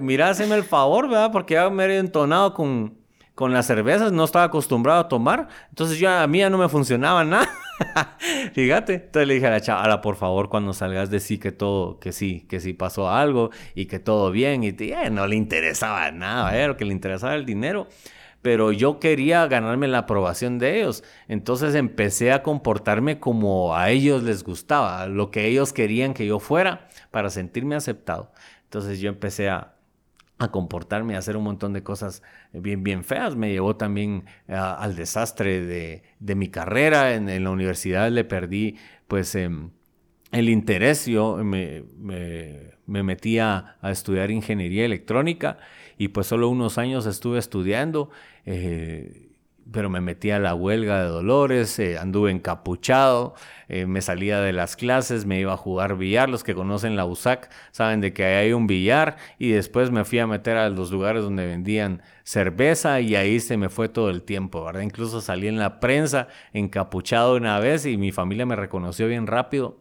mira, hazme el favor, ¿verdad? Porque ya me he entonado con con las cervezas, no estaba acostumbrado a tomar, entonces yo a mí ya no me funcionaba nada. Fíjate, entonces le dije a la chavala, por favor, cuando salgas de sí que todo, que sí, que sí pasó algo y que todo bien y eh, no le interesaba nada, eh, lo que le interesaba el dinero. Pero yo quería ganarme la aprobación de ellos. Entonces empecé a comportarme como a ellos les gustaba, lo que ellos querían que yo fuera para sentirme aceptado. Entonces yo empecé a, a comportarme, a hacer un montón de cosas bien, bien feas. Me llevó también al desastre de, mi carrera. En, la universidad le perdí pues em, el interés. Yo me, me, metí a, estudiar ingeniería electrónica y pues solo unos años estuve estudiando. Eh, pero me metí a la huelga de Dolores, eh, anduve encapuchado, eh, me salía de las clases, me iba a jugar billar. Los que conocen la USAC saben de que ahí hay un billar y después me fui a meter a los lugares donde vendían cerveza y ahí se me fue todo el tiempo, ¿verdad? Incluso salí en la prensa encapuchado una vez y mi familia me reconoció bien rápido.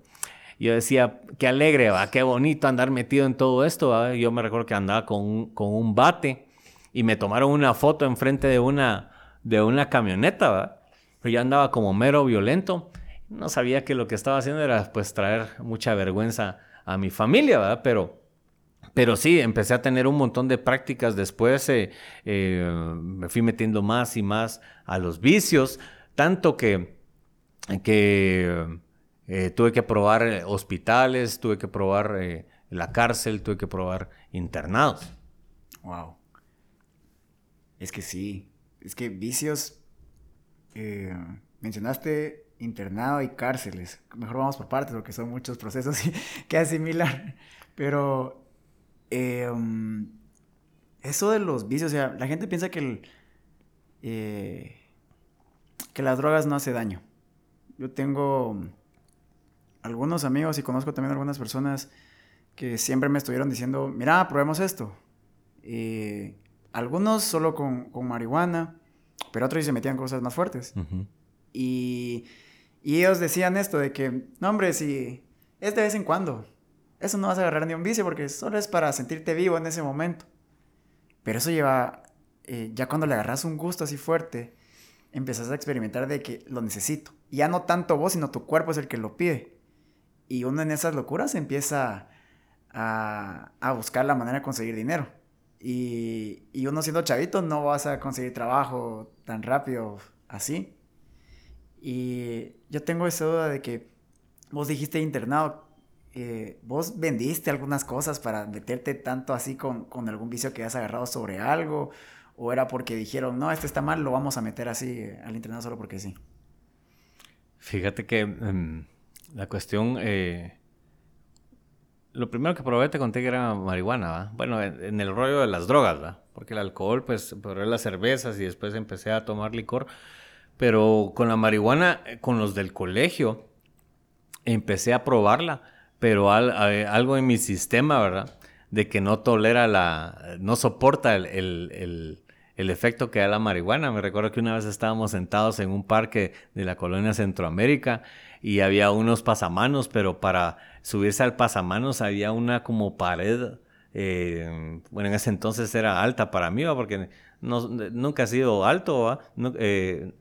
Yo decía, qué alegre, va, qué bonito andar metido en todo esto. Yo me recuerdo que andaba con un, con un bate y me tomaron una foto enfrente de una de una camioneta, ¿verdad? Pero yo andaba como mero violento. No sabía que lo que estaba haciendo era pues traer mucha vergüenza a mi familia, ¿verdad? Pero, pero sí, empecé a tener un montón de prácticas. Después eh, eh, me fui metiendo más y más a los vicios, tanto que, que eh, tuve que probar hospitales, tuve que probar la cárcel, tuve que probar internados. Wow. Es que sí, es que vicios, eh, mencionaste internado y cárceles. Mejor vamos por partes porque son muchos procesos que asimilar. Pero em, eso de los vicios, o sea, la gente piensa que, eh, que las drogas no hace daño. Yo tengo algunos amigos y conozco también algunas personas que siempre me estuvieron diciendo, mira, probemos esto. Y algunos solo con, marihuana, pero otros se metían cosas más fuertes. y, y, ellos decían esto de que, no hombre, si es de vez en cuando, eso no vas a agarrar ni un vicio porque solo es para sentirte vivo en ese momento. Pero eso lleva, eh, ya cuando le agarras un gusto así fuerte, empezás a experimentar de que lo necesito. Y ya no tanto vos, sino tu cuerpo es el que lo pide. Y uno en esas locuras empieza a, a buscar la manera de conseguir dinero. Y, y, uno siendo chavito no vas a conseguir trabajo tan rápido así. Y yo tengo esa duda de que vos dijiste internado, eh, vos vendiste algunas cosas para meterte tanto así con, con, algún vicio que has agarrado sobre algo, o era porque dijeron, no, este está mal, lo vamos a meter así eh, al internado solo porque sí. Fíjate que em, la cuestión eh, lo primero que probé te conté que era marihuana, ¿va? Bueno, en, el rollo de las drogas, ¿va? Porque el alcohol, pues, probé las cervezas y después empecé a tomar licor. Pero con la marihuana, eh, con los del colegio, empecé a probarla, pero algo en mi sistema, ¿verdad? De que no tolera la, no soporta el, el, el efecto que da la marihuana. Me recuerdo que una vez estábamos sentados en un parque de la colonia Centroamérica y había unos pasamanos, pero para subirse al pasamanos había una como pared. Eh, bueno, en ese entonces era alta para mí, porque no, nunca ha sido alto, eh,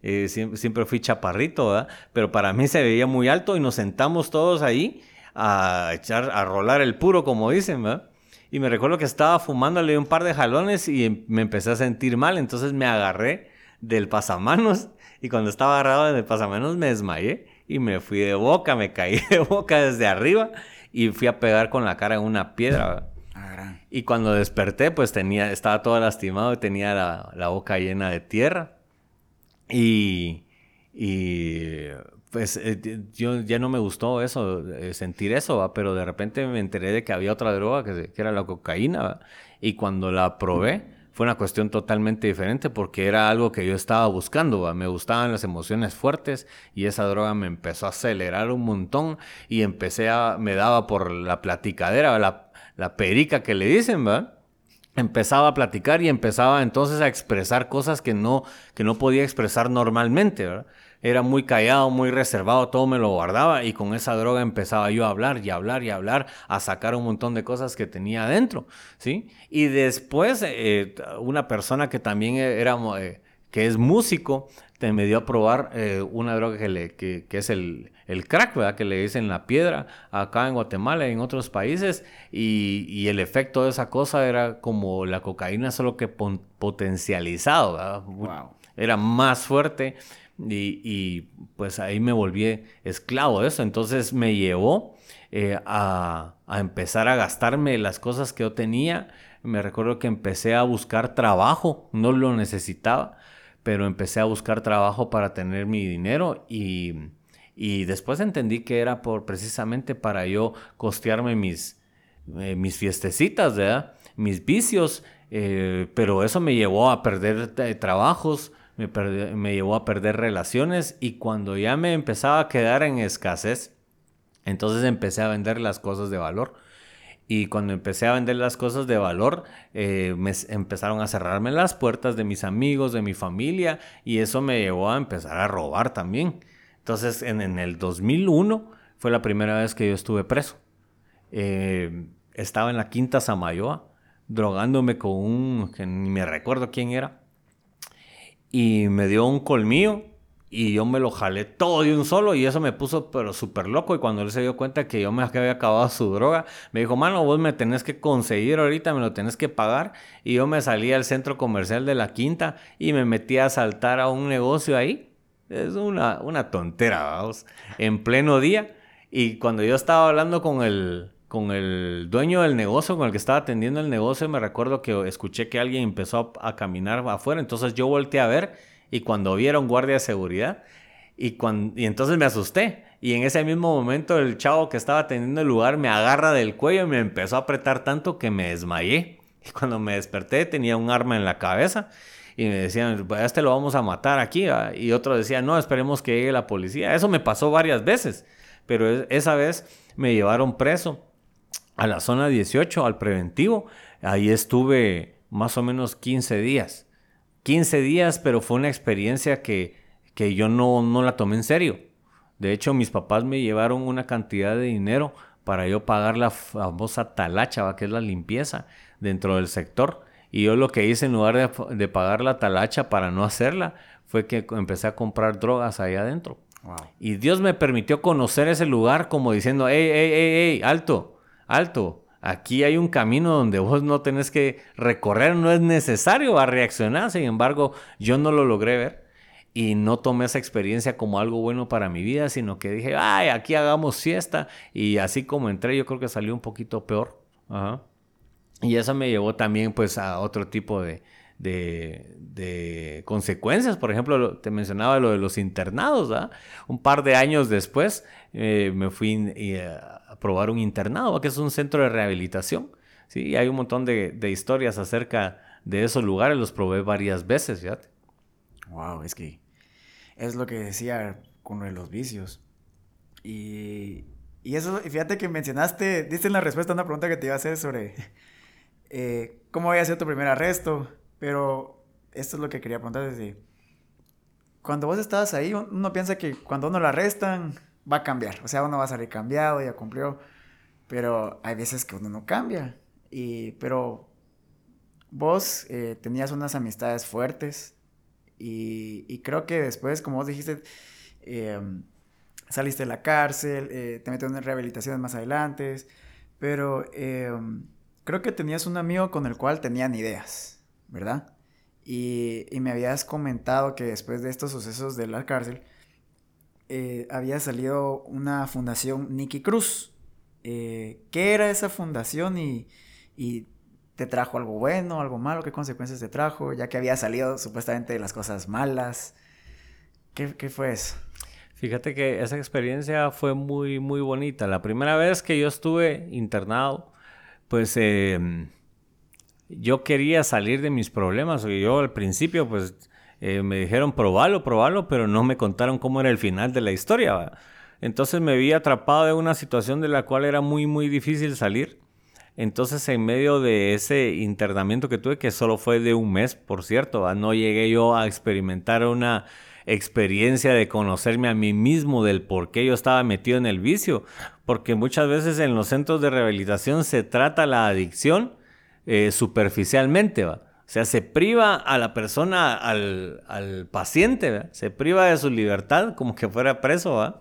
eh, siempre, fui chaparrito, pero para mí se veía muy alto y nos sentamos todos ahí a echar, a rolar el puro, como dicen, Y me recuerdo que estaba fumándole un par de jalones y em, me empecé a sentir mal, entonces me agarré del pasamanos y cuando estaba agarrado del pasamanos me desmayé y me fui de boca, me caí de boca desde arriba y fui a pegar con la cara en una piedra. Ah, y cuando desperté, pues tenía, estaba todo lastimado y tenía la, boca llena de tierra. Y, y pues eh, yo ya no me gustó eso, eh, sentir eso, pero de repente me enteré de que había otra droga que, que era la cocaína. Y cuando la probé, fue una cuestión totalmente diferente porque era algo que yo estaba buscando. Me gustaban las emociones fuertes y esa droga me empezó a acelerar un montón y empecé a, me daba por la platicadera, la, la perica que le dicen, ¿va? Empezaba a platicar y empezaba entonces a expresar cosas que no, que no podía expresar normalmente. Era muy callado, muy reservado, todo me lo guardaba y con esa droga empezaba yo a hablar y hablar y hablar, a sacar un montón de cosas que tenía adentro, ¿sí? Y después eh, una persona que también era, eh, que es músico, te me dio a probar eh, una droga que, le, que, es el, el, crack, ¿verdad? Que le dicen la piedra acá en Guatemala y en otros países. Y, y, el efecto de esa cosa era como la cocaína, solo que potencializado, ¿verdad? Wow. Era más fuerte. Y, pues ahí me volví esclavo de eso. Entonces me llevó eh, a, empezar a gastarme las cosas que yo tenía. Me recuerdo que empecé a buscar trabajo, no lo necesitaba, pero empecé a buscar trabajo para tener mi dinero y, después entendí que era por precisamente para yo costearme mis, eh, mis fiestecitas, mis vicios, eh, pero eso me llevó a perder trabajos, me, llevó a perder relaciones y cuando ya me empezaba a quedar en escasez, entonces empecé a vender las cosas de valor. Y cuando empecé a vender las cosas de valor, eh, me empezaron a cerrarme las puertas de mis amigos, de mi familia, y eso me llevó a empezar a robar también. Entonces, en, el 2001 fue la primera vez que yo estuve preso. Eh, estaba en la Quinta Samayoa, drogándome con un, que ni me recuerdo quién era, y me dio un colmillo y yo me lo jalé todo de un solo y eso me puso pero súper loco y cuando él se dio cuenta que yo me había acabado su droga, me dijo, mano, vos me tenés que conseguir ahorita, me lo tenés que pagar y yo me salí al centro comercial de la Quinta y me metí a saltar a un negocio ahí. Es una, una tontera, vamos, en pleno día. Y cuando yo estaba hablando con el, con el dueño del negocio, con el que estaba atendiendo el negocio, me recuerdo que escuché que alguien empezó a, caminar afuera, entonces yo volteé a ver y cuando vi era un guardia de seguridad y, cuando, y entonces me asusté. Y en ese mismo momento el chavo que estaba atendiendo el lugar me agarra del cuello y me empezó a apretar tanto que me desmayé. Y cuando me desperté tenía un arma en la cabeza y me decían, pues este lo vamos a matar aquí. Y otro decía, no, esperemos que llegue la policía. Eso me pasó varias veces, pero esa vez me llevaron preso a la zona 18, al preventivo. Ahí estuve más o menos 15 días. 15 días, pero fue una experiencia que, que yo no, no la tomé en serio. De hecho, mis papás me llevaron una cantidad de dinero para yo pagar la famosa talacha, que es la limpieza dentro del sector. Y yo lo que hice en lugar de, de, pagar la talacha para no hacerla, fue que empecé a comprar drogas ahí adentro. Y Dios me permitió conocer ese lugar como diciendo, hey, hey, hey, hey, alto, alto, aquí hay un camino donde vos no tenés que recorrer, no es necesario a reaccionar, sin embargo, yo no lo logré ver y no tomé esa experiencia como algo bueno para mi vida, sino que dije, ay, aquí hagamos fiesta y así como entré, yo creo que salió un poquito peor. Y eso me llevó también pues a otro tipo de, consecuencias. Por ejemplo, te mencionaba lo de los internados. Un par de años después eh, me fui eh, probar un internado, que es un centro de rehabilitación. ¿sí? Y hay un montón de, historias acerca de esos lugares, los probé varias veces, fíjate. Wow, es que es lo que decía con los vicios. Y, y eso, fíjate que mencionaste, diste la respuesta a una pregunta que te iba a hacer sobre eh, cómo había sido tu primer arresto. Pero esto es lo que quería preguntar desde... Cuando vos estabas ahí, uno piensa que cuando uno lo arrestan, va a cambiar. O sea, uno va a salir cambiado, ya cumplió. Pero hay veces que uno no cambia. Y, pero vos eh, tenías unas amistades fuertes. Y, creo que después, como vos dijiste, em, saliste de la cárcel, eh, te metieron en rehabilitaciones más adelante. Pero em, creo que tenías un amigo con el cual tenían ideas. ¿verdad? Y, me habías comentado que después de estos sucesos de la cárcel, eh, había salido una fundación Nicky Cruz. Eh, ¿Qué era esa fundación y, te trajo algo bueno, algo malo? ¿Qué consecuencias te trajo? Ya que había salido supuestamente de las cosas malas. ¿Qué, qué fue eso? Fíjate que esa experiencia fue muy, muy bonita. La primera vez que yo estuve internado, pues... Eh, yo quería salir de mis problemas. Yo al principio, pues, eh, me dijeron probalo, probalo, pero no me contaron cómo era el final de la historia. Entonces me vi atrapado en una situación de la cual era muy, muy difícil salir. Entonces, en medio de ese internamiento que tuve, que solo fue de un mes, por cierto, no llegué yo a experimentar una experiencia de conocerme a mí mismo del por qué yo estaba metido en el vicio, porque muchas veces en los centros de rehabilitación se trata la adicción eh, superficialmente, ¿va? O sea, se priva a la persona, al, paciente, se priva de su libertad como que fuera preso, ¿va?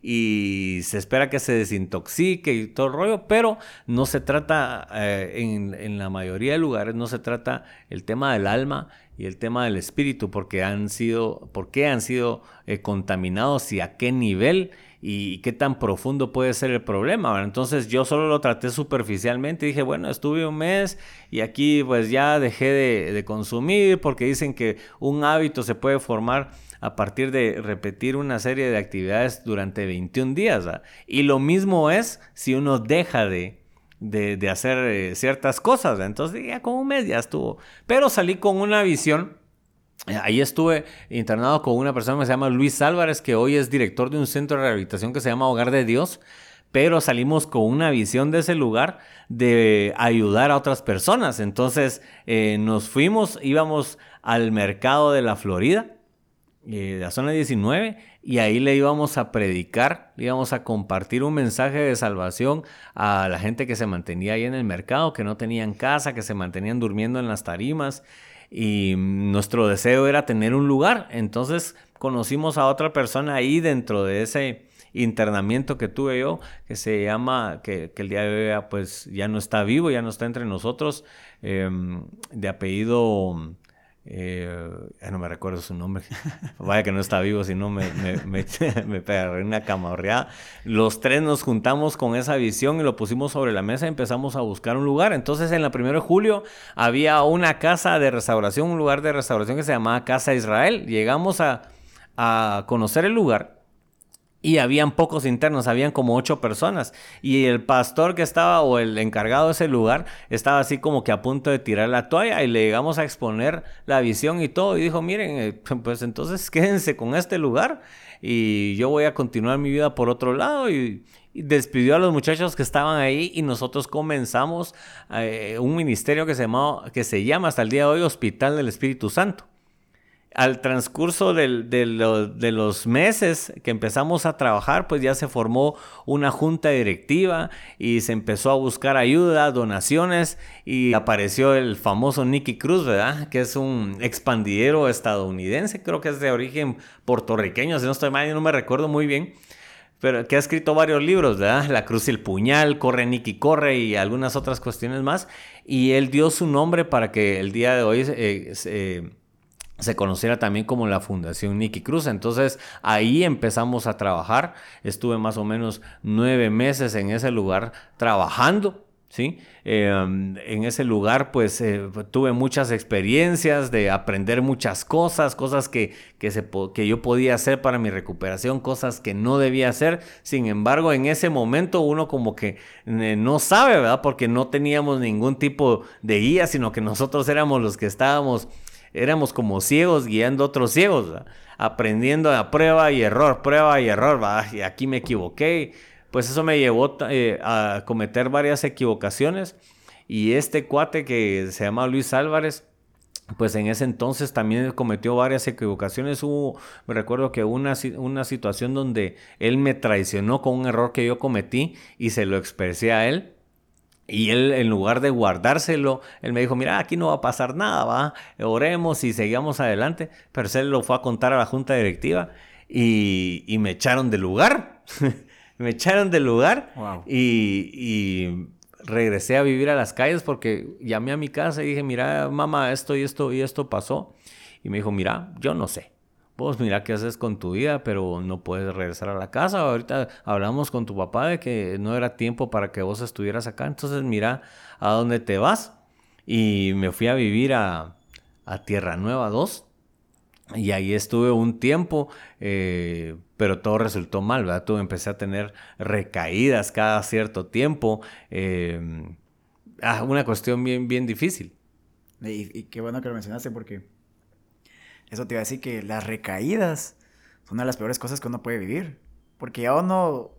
y se espera que se desintoxique y todo el rollo, pero no se trata, eh, en, la mayoría de lugares, no se trata el tema del alma y el tema del espíritu, porque han sido, por qué han sido eh, contaminados y a qué nivel y qué tan profundo puede ser el problema. Entonces yo solo lo traté superficialmente, dije, bueno, estuve un mes y aquí pues ya dejé de, consumir porque dicen que un hábito se puede formar a partir de repetir una serie de actividades durante 21 días. Y lo mismo es si uno deja de, de, hacer eh, ciertas cosas. Entonces ya como un mes ya estuvo. Pero salí con una visión Ahí estuve internado con una persona que se llama Luis Álvarez, que hoy es director de un centro de rehabilitación que se llama Hogar de Dios, pero salimos con una visión de ese lugar de ayudar a otras personas. Entonces eh, nos fuimos, íbamos al mercado de la Florida, eh, la zona 19, y ahí le íbamos a predicar, le íbamos a compartir un mensaje de salvación a la gente que se mantenía ahí en el mercado, que no tenían casa, que se mantenían durmiendo en las tarimas y nuestro deseo era tener un lugar. Entonces conocimos a otra persona ahí dentro de ese internamiento que tuve yo, que se llama, que, el día de hoy pues ya no está vivo, ya no está entre nosotros, em, de apellido eh, no me recuerdo su nombre. Vaya que no está vivo, si no me, me, me, me una camorreada. Los tres nos juntamos con esa visión y lo pusimos sobre la mesa y empezamos a buscar un lugar. Entonces, en la 1 de julio había una casa de restauración, un lugar de restauración que se llamaba Casa Israel. Llegamos a, a conocer el lugar y habían pocos internos, habían como ocho personas. Y el pastor que estaba o el encargado de ese lugar estaba así como que a punto de tirar la toalla y le llegamos a exponer la visión y todo. Y dijo, miren, eh, pues entonces quédense con este lugar y yo voy a continuar mi vida por otro lado. Y, despidió a los muchachos que estaban ahí y nosotros comenzamos eh, un ministerio que se, llamó, que se llama hasta el día de hoy Hospital del Espíritu Santo al transcurso de, los meses que empezamos a trabajar, pues ya se formó una junta directiva y se empezó a buscar ayuda, donaciones y apareció el famoso Nicky Cruz, ¿verdad? Que es un expandidero estadounidense, creo que es de origen puertorriqueño, si no estoy mal, no me recuerdo muy bien. Pero que ha escrito varios libros, ¿verdad? La Cruz y el Puñal, Corre Nicky Corre y algunas otras cuestiones más. Y él dio su nombre para que el día de hoy eh, se conociera también como la Fundación Nicky Cruz. Entonces ahí empezamos a trabajar. Estuve más o menos nueve meses en ese lugar trabajando. ¿sí? Em, en ese lugar pues eh, tuve muchas experiencias de aprender muchas cosas, cosas que, que, se, que yo podía hacer para mi recuperación, cosas que no debía hacer. Sin embargo, en ese momento uno como que no sabe, ¿verdad? Porque no teníamos ningún tipo de guía, sino que nosotros éramos los que estábamos éramos como ciegos guiando a otros ciegos, aprendiendo a prueba y error, prueba y error, y aquí me equivoqué. Pues eso me llevó eh, a cometer varias equivocaciones. Y este cuate que se llama Luis Álvarez, pues en ese entonces también cometió varias equivocaciones. Hubo, me recuerdo que una, una situación donde él me traicionó con un error que yo cometí y se lo expresé a él. Y él, en lugar de guardárselo, él me dijo, mira, aquí no va a pasar nada, va, oremos y seguimos adelante. Pero él lo fue a contar a la junta directiva y, me echaron del lugar. me echaron del lugar y, y, regresé a vivir a las calles porque llamé a mi casa y dije, mira, mamá, esto y esto y esto pasó. Y me dijo, mira, yo no sé vos mira qué haces con tu vida, pero no puedes regresar a la casa. Ahorita hablamos con tu papá de que no era tiempo para que vos estuvieras acá, entonces mira a dónde te vas. Y me fui a vivir a, Tierra Nueva 2. Y ahí estuve un tiempo, eh, pero todo resultó mal, ¿verdad? Tuve, empecé a tener recaídas cada cierto tiempo. Eh, ah, una cuestión bien, bien difícil. Y, y, qué bueno que lo mencionaste porque eso te iba a decir que las recaídas son una de las peores cosas que uno puede vivir. Porque ya uno,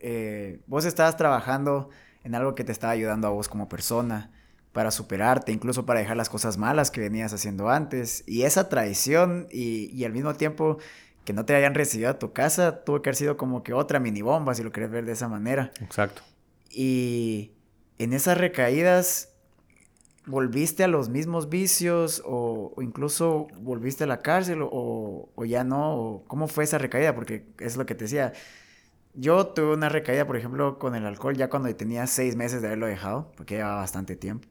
eh, vos estabas trabajando en algo que te estaba ayudando a vos como persona, para superarte, incluso para dejar las cosas malas que venías haciendo antes. Y esa traición y, y al mismo tiempo que no te hayan recibido a tu casa, tuvo que haber sido como que otra mini bomba, si lo querés ver de esa manera. Exacto. Y en esas recaídas ¿Volviste a los mismos vicios o, incluso volviste a la cárcel o, ya no? ¿Cómo fue esa recaída? Porque es lo que te decía. Yo tuve una recaída, por ejemplo, con el alcohol ya cuando tenía seis meses de haberlo dejado, porque llevaba bastante tiempo.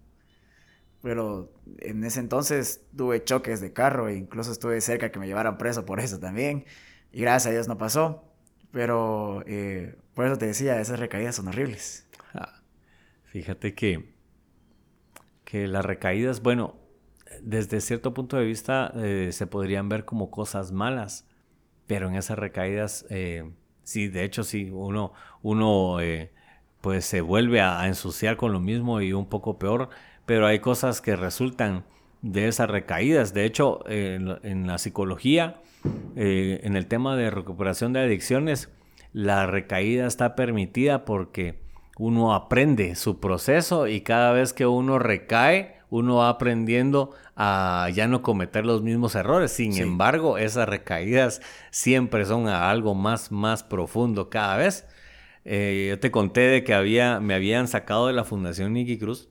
Pero en ese entonces tuve choques de carro e incluso estuve cerca que me llevaran preso por eso también. Y gracias a Dios no pasó. Pero eh, por eso te decía, esas recaídas son horribles. Ah, fíjate que que las recaídas, bueno, desde cierto punto de vista eh, se podrían ver como cosas malas, pero en esas recaídas, eh, sí, de hecho sí, uno, uno eh, pues se vuelve a, ensuciar con lo mismo y un poco peor, pero hay cosas que resultan de esas recaídas. De hecho, en, la psicología, en el tema de recuperación de adicciones, la recaída está permitida porque uno aprende su proceso y cada vez que uno recae, uno va aprendiendo a ya no cometer los mismos errores. Sin embargo, esas recaídas siempre son a algo más, más profundo cada vez. Eh, yo te conté de que había, me habían sacado de la Fundación Nicky Cruz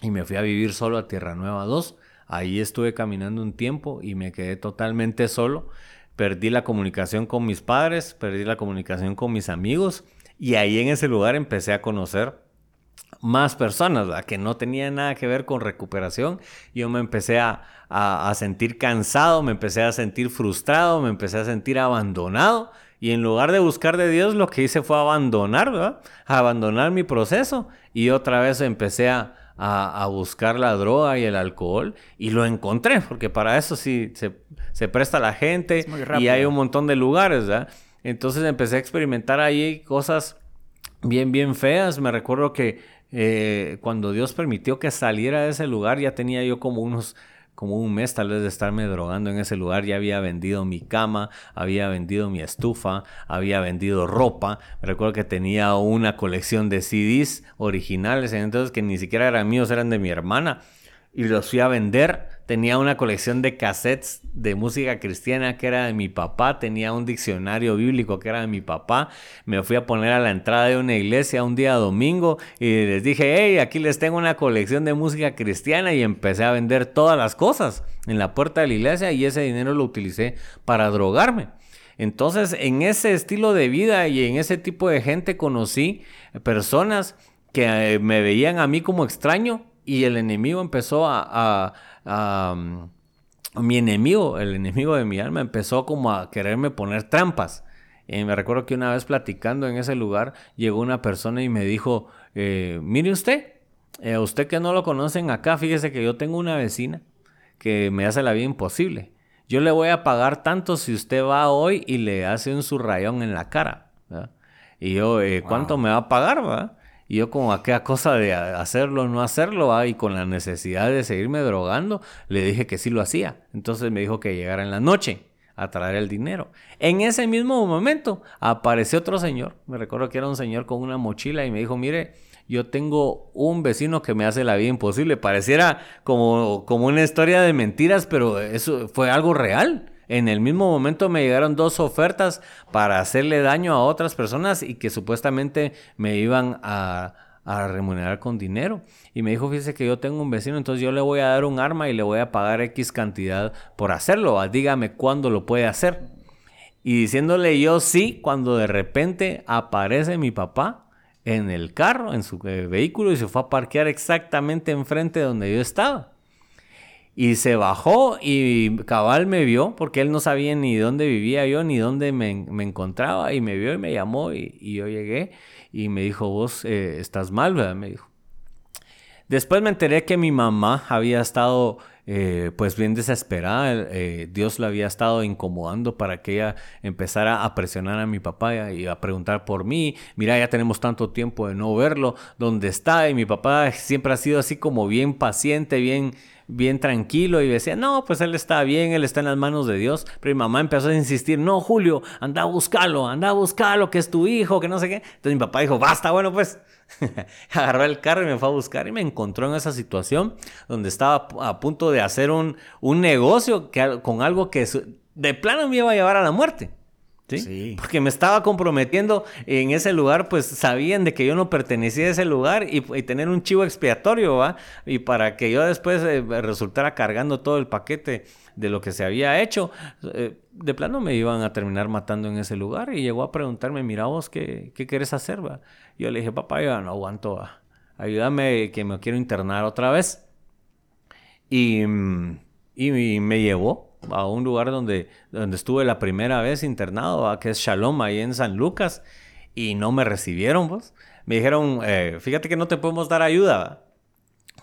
y me fui a vivir solo a Tierra Nueva 2. Ahí estuve caminando un tiempo y me quedé totalmente solo. Perdí la comunicación con mis padres, perdí la comunicación con mis amigos y ahí en ese lugar empecé a conocer más personas, ¿verdad? que no tenían nada que ver con recuperación. Yo me empecé a, a, sentir cansado, me empecé a sentir frustrado, me empecé a sentir abandonado. Y en lugar de buscar de Dios, lo que hice fue abandonar, ¿verdad? abandonar mi proceso. Y otra vez empecé a, a, buscar la droga y el alcohol. Y lo encontré, porque para eso sí se, se presta la gente. y hay un montón de lugares, ¿verdad? Entonces empecé a experimentar ahí cosas bien, bien feas. Me recuerdo que eh, cuando Dios permitió que saliera de ese lugar, ya tenía yo como unos como un mes tal vez de estarme drogando en ese lugar, ya había vendido mi cama, había vendido mi estufa, había vendido ropa. Me recuerdo que tenía una colección de CDs originales, entonces que ni siquiera eran míos, eran de mi hermana. Y los fui a vender Tenía una colección de cassettes de música cristiana que era de mi papá. Tenía un diccionario bíblico que era de mi papá. Me fui a poner a la entrada de una iglesia un día domingo y les dije, hey, aquí les tengo una colección de música cristiana y empecé a vender todas las cosas en la puerta de la iglesia y ese dinero lo utilicé para drogarme. Entonces, en ese estilo de vida y en ese tipo de gente conocí personas que eh, me veían a mí como extraño y el enemigo empezó a mi enemigo, el enemigo de mi alma, empezó como a quererme poner trampas. Y me recuerdo que una vez platicando en ese lugar, llegó una persona y me dijo, eh, mire usted, eh, usted que no lo conocen acá, fíjese que yo tengo una vecina que me hace la vida imposible. Yo le voy a pagar tanto si usted va hoy y le hace un surrayón en la cara. Y yo, eh, ¿cuánto me va a pagar? ¿verdad? Y yo como aquella cosa de hacerlo o no hacerlo, y con la necesidad de seguirme drogando, le dije que sí lo hacía. Entonces me dijo que llegara en la noche a traer el dinero. En ese mismo momento apareció otro señor, me recuerdo que era un señor con una mochila y me dijo, mire, yo tengo un vecino que me hace la vida imposible. Pareciera como, como una historia de mentiras, pero eso fue algo real. En el mismo momento me llegaron dos ofertas para hacerle daño a otras personas y que supuestamente me iban a, remunerar con dinero. Y me dijo, fíjese que yo tengo un vecino, entonces yo le voy a dar un arma y le voy a pagar X cantidad por hacerlo. Dígame cuándo lo puede hacer. Y diciéndole yo sí, cuando de repente aparece mi papá en el carro, en su eh, vehículo, y se fue a parquear exactamente enfrente de donde yo estaba. Y se bajó y cabal me vio, porque él no sabía ni dónde vivía yo, ni dónde me, encontraba, y me vio y me llamó, y, yo llegué, y me dijo, vos eh, estás mal, ¿verdad? Me dijo. Después me enteré que mi mamá había estado eh, pues bien desesperada. Eh, Dios la había estado incomodando para que ella empezara a presionar a mi papá y a preguntar por mí. Mira, ya tenemos tanto tiempo de no verlo. ¿Dónde está? Y mi papá siempre ha sido así como bien paciente, bien bien tranquilo y decía, no, pues él está bien, él está en las manos de Dios. Pero mi mamá empezó a insistir, no, Julio, anda a buscarlo, anda a buscarlo, que es tu hijo, que no sé qué. Entonces mi papá dijo, basta, bueno, pues agarró el carro y me fue a buscar y me encontró en esa situación donde estaba a punto de hacer un, un negocio que, con algo que de plano me iba a llevar a la muerte. ¿Sí? Porque me estaba comprometiendo en ese lugar, pues sabían de que yo no pertenecía a ese lugar y, tener un chivo expiatorio, ¿va? Y para que yo después eh, resultara cargando todo el paquete de lo que se había hecho, eh, de plano me iban a terminar matando en ese lugar y llegó a preguntarme, mira vos, ¿qué, qué quieres hacer, va? Yo le dije, papá, yo no aguanto, ayúdame que me quiero internar otra vez. Y, mm, y me llevó a un lugar donde, donde estuve la primera vez internado, que es Shalom, ahí en San Lucas, y no me recibieron, pues. Me dijeron, eh, fíjate que no te podemos dar ayuda,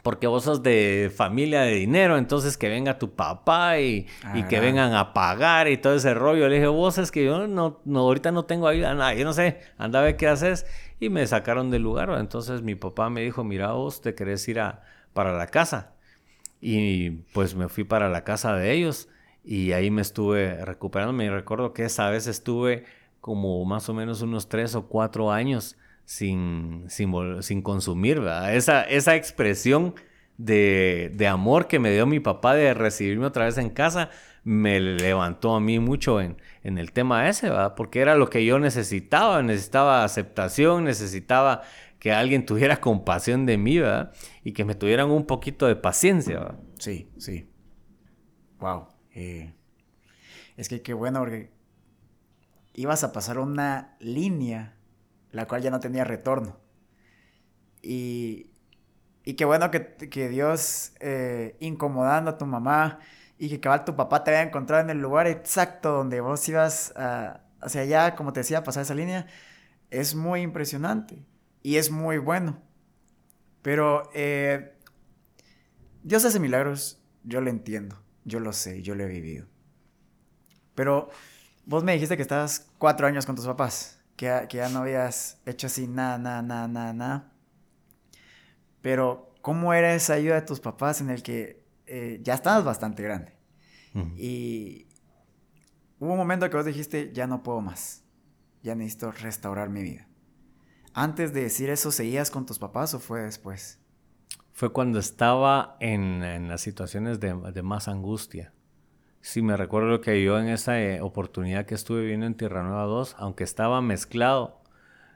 porque vos sos de familia de dinero, entonces que venga tu papá y, que vengan a pagar y todo ese rollo. Le dije, vos es que yo no, no ahorita no tengo ayuda, nada, yo no sé, anda a ver qué haces. Y me sacaron del lugar. Entonces mi papá me dijo, mira vos, te querés ir a, para la casa. Y pues me fui para la casa de ellos. Y ahí me estuve recuperando. Me recuerdo que esa vez estuve como más o menos unos tres o cuatro años sin, sin, consumir, ¿verdad? Esa, esa expresión de, de, amor que me dio mi papá de recibirme otra vez en casa me levantó a mí mucho en, en el tema ese, ¿verdad? Porque era lo que yo necesitaba, necesitaba aceptación, necesitaba que alguien tuviera compasión de mí, ¿verdad? Y que me tuvieran un poquito de paciencia, ¿verdad? Sí, sí. Wow. Eh, es que qué bueno porque ibas a pasar una línea la cual ya no tenía retorno. y, y qué bueno que, Dios eh, incomodando a tu mamá y que cabal tu papá te haya encontrado en el lugar exacto donde vos ibas hacia allá, como te decía, pasar esa línea, es muy impresionante y es muy bueno. Pero eh, Dios hace milagros, yo lo entiendo, yo lo sé, yo lo he vivido. Pero vos me dijiste que estabas cuatro años con tus papás, que, que ya no habías hecho así nada, nada, nada, nada, nada. Pero, ¿cómo era esa ayuda de tus papás en el que eh, ya estabas bastante grande? Y hubo un momento que vos dijiste, ya no puedo más, ya necesito restaurar mi vida. Antes de decir eso, ¿seguías con tus papás o fue después? Fue cuando estaba en, las situaciones de, más angustia. Sí, me recuerdo que yo en esa eh, oportunidad que estuve viviendo en Tierra Nueva 2, aunque estaba mezclado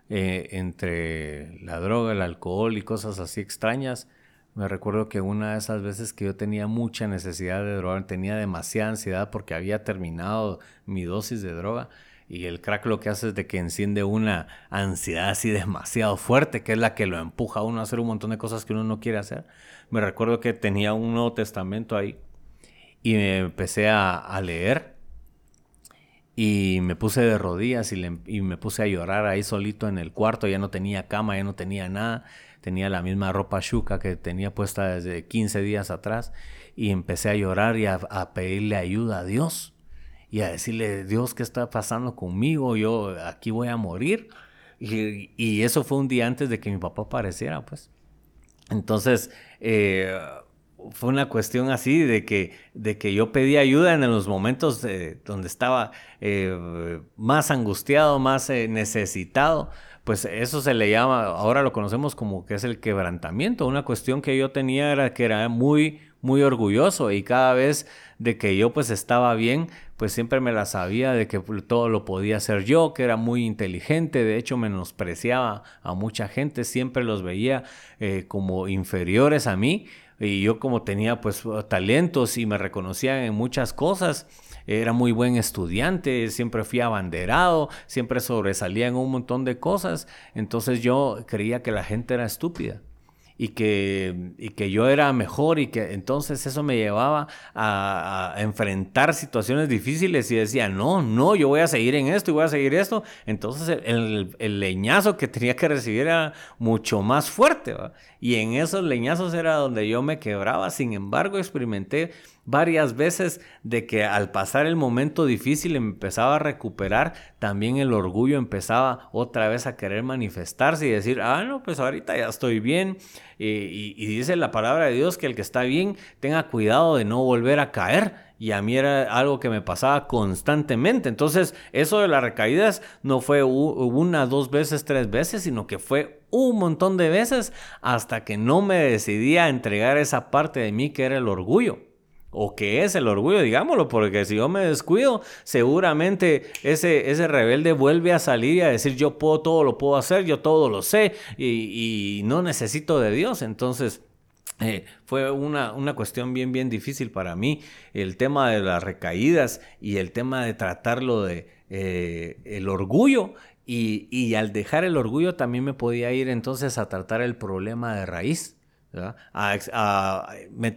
eh, entre la droga, el alcohol y cosas así extrañas, me recuerdo que una de esas veces que yo tenía mucha necesidad de droga, tenía demasiada ansiedad porque había terminado mi dosis de droga, y el crack lo que hace es de que enciende una ansiedad así demasiado fuerte, que es la que lo empuja a uno a hacer un montón de cosas que uno no quiere hacer. Me recuerdo que tenía un Nuevo Testamento ahí y me empecé a, leer y me puse de rodillas y, y, me puse a llorar ahí solito en el cuarto. Ya no tenía cama, ya no tenía nada. Tenía la misma ropa chuca que tenía puesta desde 15 días atrás y empecé a llorar y a pedirle ayuda a Dios y a decirle, Dios, ¿qué está pasando conmigo? Yo aquí voy a morir. Y, eso fue un día antes de que mi papá apareciera, pues. Entonces, eh, fue una cuestión así de que, de que yo pedí ayuda en los momentos donde estaba eh, más angustiado, más eh, necesitado. Pues eso se le llama, ahora lo conocemos como que es el quebrantamiento. Una cuestión que yo tenía era que era muy, muy orgulloso y cada vez de que yo pues estaba bien, pues siempre me la sabía de que todo lo podía hacer yo, que era muy inteligente, de hecho menospreciaba a mucha gente, siempre los veía eh, como inferiores a mí. Y yo como tenía pues talentos y me reconocían en muchas cosas, era muy buen estudiante, siempre fui abanderado, siempre sobresalía en un montón de cosas, entonces yo creía que la gente era estúpida y que, y que yo era mejor y que entonces eso me llevaba a, enfrentar situaciones difíciles y decía, no, no, yo voy a seguir en esto y voy a seguir esto. Entonces el, leñazo que tenía que recibir era mucho más fuerte. Y en esos leñazos era donde yo me quebraba. Sin embargo, experimenté varias veces de que al pasar el momento difícil empezaba a recuperar, también el orgullo empezaba otra vez a querer manifestarse y decir, ah, no, pues ahorita ya estoy bien. Y, dice la palabra de Dios que el que está bien tenga cuidado de no volver a caer y a mí era algo que me pasaba constantemente. Entonces, eso de las recaídas no fue una, dos veces, tres veces, sino que fue un montón de veces hasta que no me decidí a entregar esa parte de mí que era el orgullo. O que es el orgullo, digámoslo, porque si yo me descuido, seguramente ese, ese rebelde vuelve a salir y a decir yo puedo todo, lo puedo hacer, yo todo lo sé y, no necesito de Dios. Entonces, eh, fue una, una, cuestión bien, bien difícil para mí. El tema de las recaídas y el tema de tratarlo de eh, el orgullo. Y, y, al dejar el orgullo también me podía ir entonces a tratar el problema de raíz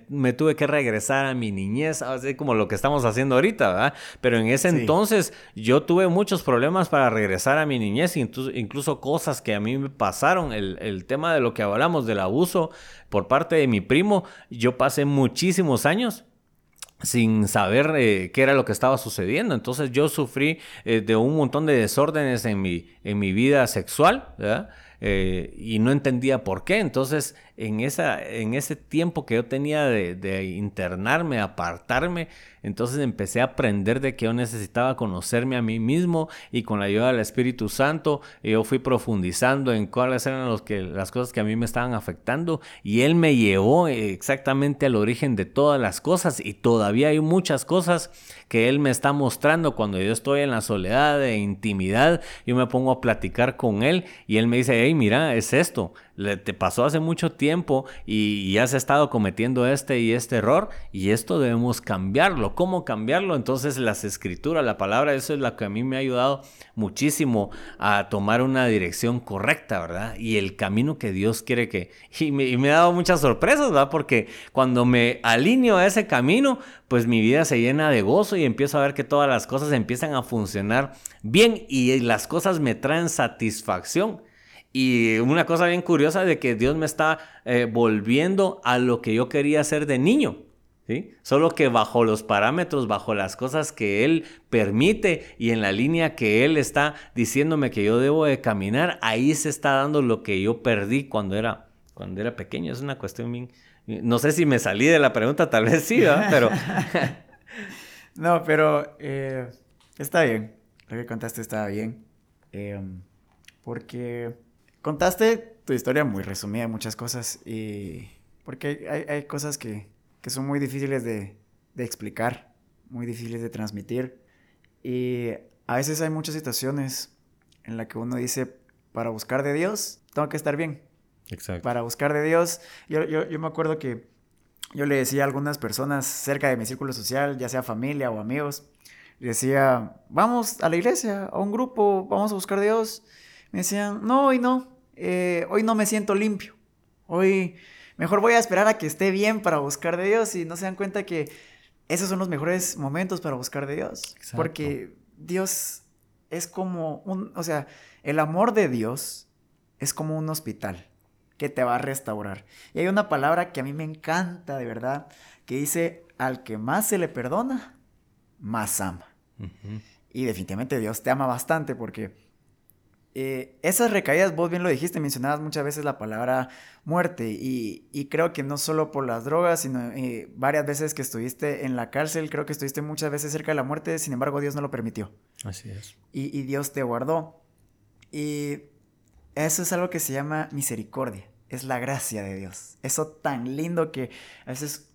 me, tuve que regresar a mi niñez, así como lo que estamos haciendo ahorita, Pero en ese entonces yo tuve muchos problemas para regresar a mi niñez, incluso, cosas que a mí me pasaron, el, tema de lo que hablamos del abuso por parte de mi primo, yo pasé muchísimos años sin saber eh, qué era lo que estaba sucediendo. Entonces yo sufrí eh, de un montón de desórdenes en mi, en mi vida sexual, eh, y no entendía por qué. Entonces en, esa, en ese tiempo que yo tenía de, internarme, apartarme, entonces empecé a aprender de que yo necesitaba conocerme a mí mismo y con la ayuda del Espíritu Santo yo fui profundizando en cuáles eran los que, las cosas que a mí me estaban afectando y Él me llevó exactamente al origen de todas las cosas y todavía hay muchas cosas que Él me está mostrando cuando yo estoy en la soledad de intimidad, yo me pongo a platicar con Él y Él me dice, hey mira, es esto, te pasó hace mucho tiempo y, has estado cometiendo este y este error y esto debemos cambiarlo. ¿Cómo cambiarlo? Entonces las escrituras, la palabra, eso es lo que a mí me ha ayudado muchísimo a tomar una dirección correcta, ¿verdad? Y el camino que Dios quiere que... Y me, ha dado muchas sorpresas, ¿verdad? Porque cuando me alineo a ese camino, pues mi vida se llena de gozo y empiezo a ver que todas las cosas empiezan a funcionar bien y las cosas me traen satisfacción. Y una cosa bien curiosa de que Dios me está eh, volviendo a lo que yo quería hacer de niño. ¿sí? Solo que bajo los parámetros, bajo las cosas que Él permite y en la línea que Él está diciéndome que yo debo de caminar, ahí se está dando lo que yo perdí cuando era, cuando era pequeño. Es una cuestión bien... No sé si me salí de la pregunta, tal vez sí, pero... no, pero eh, está bien. Lo que contaste estaba bien. Em, porque Contaste tu historia muy resumida, muchas cosas, y porque hay, cosas que, son muy difíciles de, explicar, muy difíciles de transmitir, y a veces hay muchas situaciones en las que uno dice, para buscar de Dios, tengo que estar bien. Exacto. Para buscar de Dios, yo, yo me acuerdo que yo le decía a algunas personas cerca de mi círculo social, ya sea familia o amigos, decía, vamos a la iglesia, a un grupo, vamos a buscar a Dios. Me decían, no, hoy no, eh, hoy no me siento limpio. Hoy mejor voy a esperar a que esté bien para buscar de Dios y no se dan cuenta que esos son los mejores momentos para buscar de Dios. Porque Dios es como un, o sea, el amor de Dios es como un hospital que te va a restaurar. Y hay una palabra que a mí me encanta de verdad, que dice, al que más se le perdona, más ama. Y definitivamente Dios te ama bastante porque eh, esas recaídas, vos bien lo dijiste, mencionabas muchas veces la palabra muerte y, creo que no solo por las drogas, sino eh, varias veces que estuviste en la cárcel, creo que estuviste muchas veces cerca de la muerte, sin embargo Dios no lo permitió. Así es. Y, y Dios te guardó. Y eso es algo que se llama misericordia, es la gracia de Dios. Eso tan lindo que a veces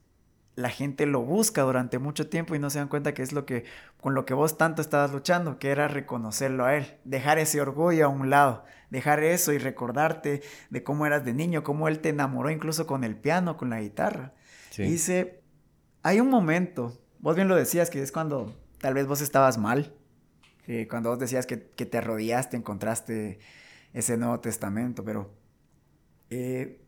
la gente lo busca durante mucho tiempo y no se dan cuenta que es lo que con lo que vos tanto estabas luchando, que era reconocerlo a él, dejar ese orgullo a un lado, dejar eso y recordarte de cómo eras de niño, cómo él te enamoró incluso con el piano, con la guitarra. dice, hay un momento, vos bien lo decías, que es cuando tal vez vos estabas mal, cuando vos decías que, que, te arrodillaste, encontraste ese Nuevo Testamento, pero eh,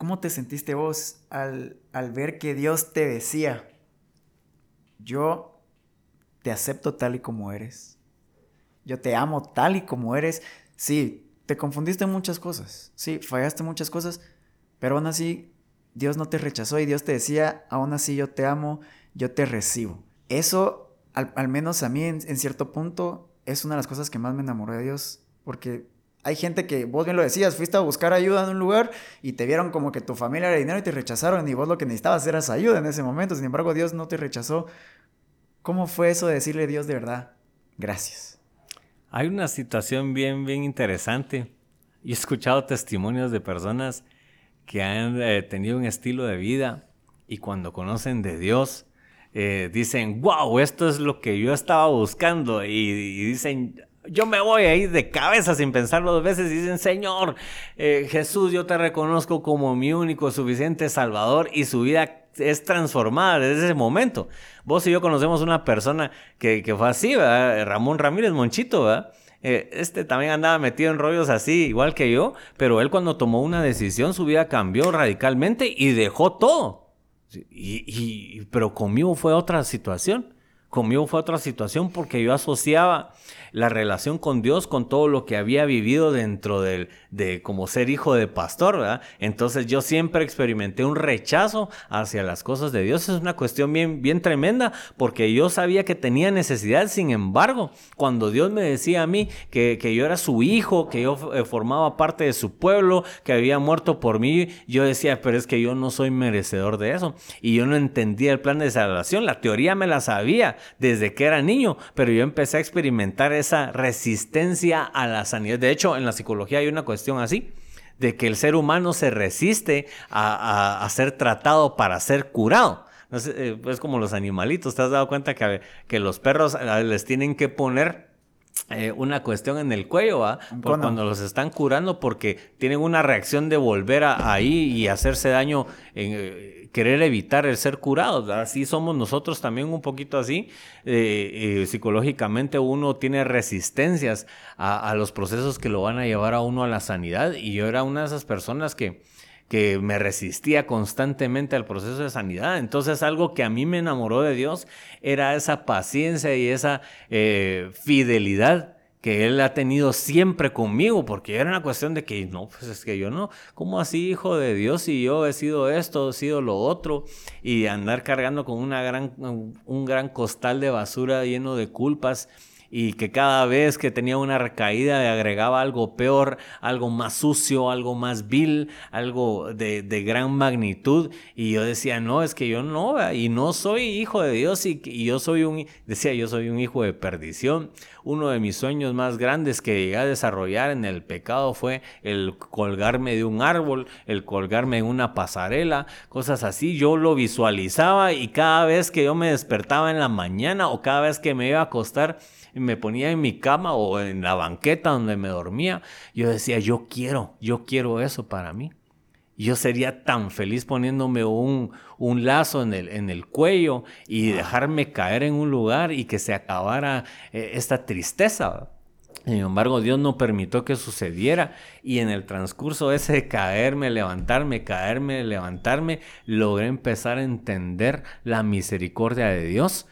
¿Cómo te sentiste vos al, ver que Dios te decía, yo te acepto tal y como eres, yo te amo tal y como eres? Sí, te confundiste en muchas cosas, sí, fallaste muchas cosas, pero aún así Dios no te rechazó y Dios te decía, aún así yo te amo, yo te recibo. Eso, al, menos a mí en, en, cierto punto, es una de las cosas que más me enamoró de Dios, porque hay gente que, vos bien lo decías, fuiste a buscar ayuda en un lugar y te vieron como que tu familia era dinero y te rechazaron y vos lo que necesitabas era esa ayuda en ese momento. Sin embargo, Dios no te rechazó. ¿Cómo fue eso de decirle a Dios de verdad? Gracias. Hay una situación bien, bien interesante. He escuchado testimonios de personas que han eh, tenido un estilo de vida y cuando conocen de Dios, eh, dicen, wow, esto es lo que yo estaba buscando. y dicen, yo me voy ahí de cabeza sin pensarlo dos veces y dicen, Señor, eh, Jesús, yo te reconozco como mi único suficiente Salvador y su vida es transformada desde ese momento. Vos y yo conocemos una persona que, fue así, ¿verdad? Ramón Ramírez Monchito, ¿verdad? Eh, este también andaba metido en rollos así, igual que yo, pero él cuando tomó una decisión, su vida cambió radicalmente y dejó todo. y, pero conmigo fue otra situación. Conmigo fue otra situación porque yo asociaba la relación con Dios con todo lo que había vivido dentro del, de como ser hijo de pastor, ¿verdad? Entonces yo siempre experimenté un rechazo hacia las cosas de Dios. Es una cuestión bien, bien tremenda porque yo sabía que tenía necesidad. Sin embargo, cuando Dios me decía a mí que, que yo era su hijo, que yo eh, formaba parte de su pueblo, que había muerto por mí, yo decía, pero es que yo no soy merecedor de eso. Y yo no entendía el plan de salvación. La teoría me la sabía desde que era niño, pero yo empecé a experimentar esa resistencia a la sanidad. De hecho, en la psicología hay una cuestión así, de que el ser humano se resiste a, ser tratado para ser curado. Eh, es como los animalitos, ¿te has dado cuenta que, que los perros les tienen que poner eh, una cuestión en el cuello, ¿va? cuando los están curando porque tienen una reacción de volver a, ahí y hacerse daño, en, eh, querer evitar el ser curados. Así somos nosotros también un poquito así. Eh, psicológicamente uno tiene resistencias a, a, los procesos que lo van a llevar a uno a la sanidad y yo era una de esas personas que que me resistía constantemente al proceso de sanidad. Entonces algo que a mí me enamoró de Dios era esa paciencia y esa eh, fidelidad que Él ha tenido siempre conmigo, porque era una cuestión de que, no, pues es que yo no, ¿cómo así, hijo de Dios, si yo he sido esto, he sido lo otro, y andar cargando con una gran, un gran costal de basura lleno de culpas? Y que cada vez que tenía una recaída le agregaba algo peor, algo más sucio, algo más vil, algo de, gran magnitud. Y yo decía, no, es que yo no, y no soy hijo de Dios y, yo soy un, decía, yo soy un hijo de perdición. Uno de mis sueños más grandes que llegué a desarrollar en el pecado fue el colgarme de un árbol, el colgarme en una pasarela, cosas así. Yo lo visualizaba y cada vez que yo me despertaba en la mañana o cada vez que me iba a acostar, me ponía en mi cama o en la banqueta donde me dormía, yo decía, yo quiero, yo quiero eso para mí. Yo sería tan feliz poniéndome un, un lazo en el, en el cuello y dejarme caer en un lugar y que se acabara eh, esta tristeza. Sin embargo, Dios no permitió que sucediera y en el transcurso ese de caerme, levantarme, caerme, levantarme, logré empezar a entender la misericordia de Dios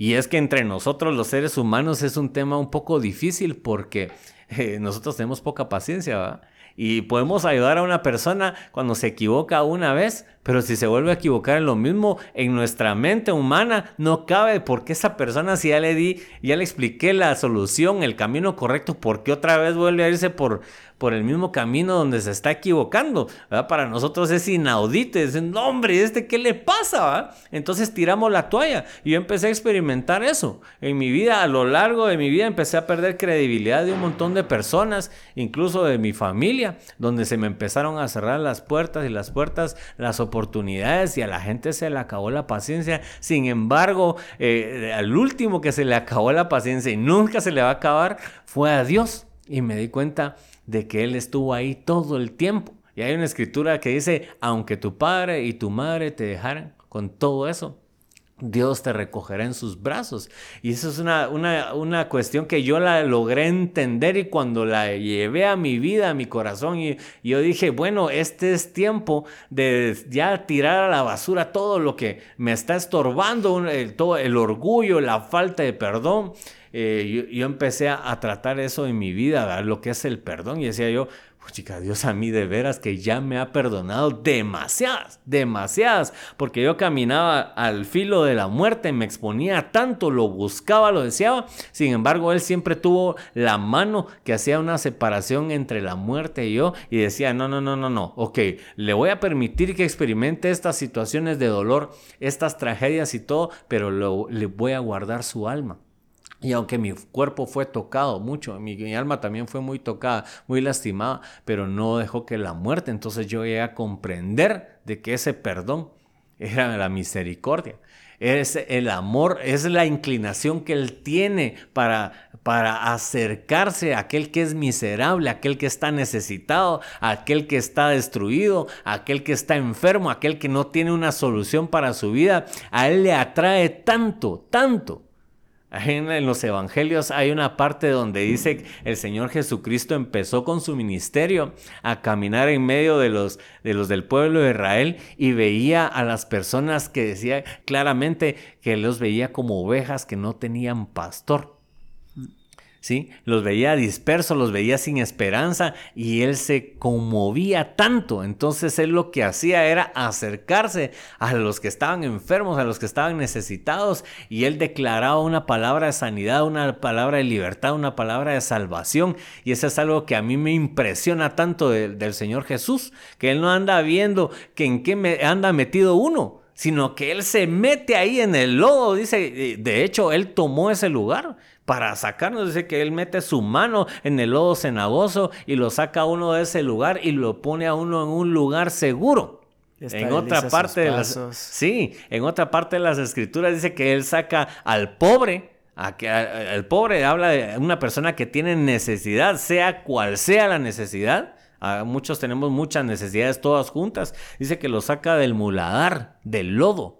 y es que entre nosotros los seres humanos es un tema un poco difícil porque eh, nosotros tenemos poca paciencia, ¿va? Y podemos ayudar a una persona cuando se equivoca una vez, pero si se vuelve a equivocar en lo mismo, en nuestra mente humana no cabe porque esa persona si ya le di, ya le expliqué la solución, el camino correcto, ¿por qué otra vez vuelve a irse por, por el mismo camino donde se está equivocando. Para nosotros es inaudito. Dicen, no, hombre, ¿este qué le pasa? Entonces tiramos la toalla. Y yo empecé a experimentar eso. En mi vida, a lo largo de mi vida, empecé a perder credibilidad de un montón de personas, incluso de mi familia, donde se me empezaron a cerrar las puertas y las puertas, las oportunidades y a la gente se le acabó la paciencia. Sin embargo, eh, al último que se le acabó la paciencia y nunca se le va a acabar fue a Dios. Y me di cuenta de que Él estuvo ahí todo el tiempo. Y hay una escritura que dice, aunque tu padre y tu madre te dejaran con todo eso, Dios te recogerá en sus brazos. Y eso es una, una, cuestión que yo la logré entender y cuando la llevé a mi vida, a mi corazón, y, yo dije, bueno, este es tiempo de ya tirar a la basura todo lo que me está estorbando, todo el orgullo, la falta de perdón. Eh, yo, empecé a, tratar eso en mi vida, lo que es el perdón. Y decía yo, chica, Dios a mí de veras que ya me ha perdonado demasiadas, demasiadas, porque yo caminaba al filo de la muerte, me exponía tanto, lo buscaba, lo deseaba. Sin embargo, Él siempre tuvo la mano que hacía una separación entre la muerte y yo y decía, no, no, no, no, no, ok, le voy a permitir que experimente estas situaciones de dolor, estas tragedias y todo, pero le voy a guardar su alma. Y aunque mi cuerpo fue tocado mucho, mi, alma también fue muy tocada, muy lastimada, pero no dejó que la muerte. Entonces yo llegué a comprender de que ese perdón era la misericordia. Es el amor, es la inclinación que Él tiene para, para acercarse a aquel que es miserable, aquel que está necesitado, aquel que está destruido, aquel que está enfermo, aquel que no tiene una solución para su vida. A Él le atrae tanto, tanto en los evangelios hay una parte donde dice que el Señor Jesucristo empezó con su ministerio a caminar en medio de los, de los del pueblo de Israel y veía a las personas que decía claramente que los veía como ovejas que no tenían pastor. ¿Sí? Los veía dispersos, los veía sin esperanza y él se conmovía tanto. Entonces él lo que hacía era acercarse a los que estaban enfermos, a los que estaban necesitados y él declaraba una palabra de sanidad, una palabra de libertad, una palabra de salvación. Y eso es algo que a mí me impresiona tanto del Señor Jesús, que él no anda viendo que en qué me anda metido uno sino que él se mete ahí en el lodo, dice, de hecho, él tomó ese lugar para sacarnos. Dice que él mete su mano en el lodo cenagoso y lo saca a uno de ese lugar y lo pone a uno en un lugar seguro. En otra parte de las sí, en otra parte de las escrituras dice que él saca al pobre el pobre habla de una persona que tiene necesidad, sea cual sea la necesidad. muchos tenemos muchas necesidades todas juntas. Dice que lo saca del muladar, del lodo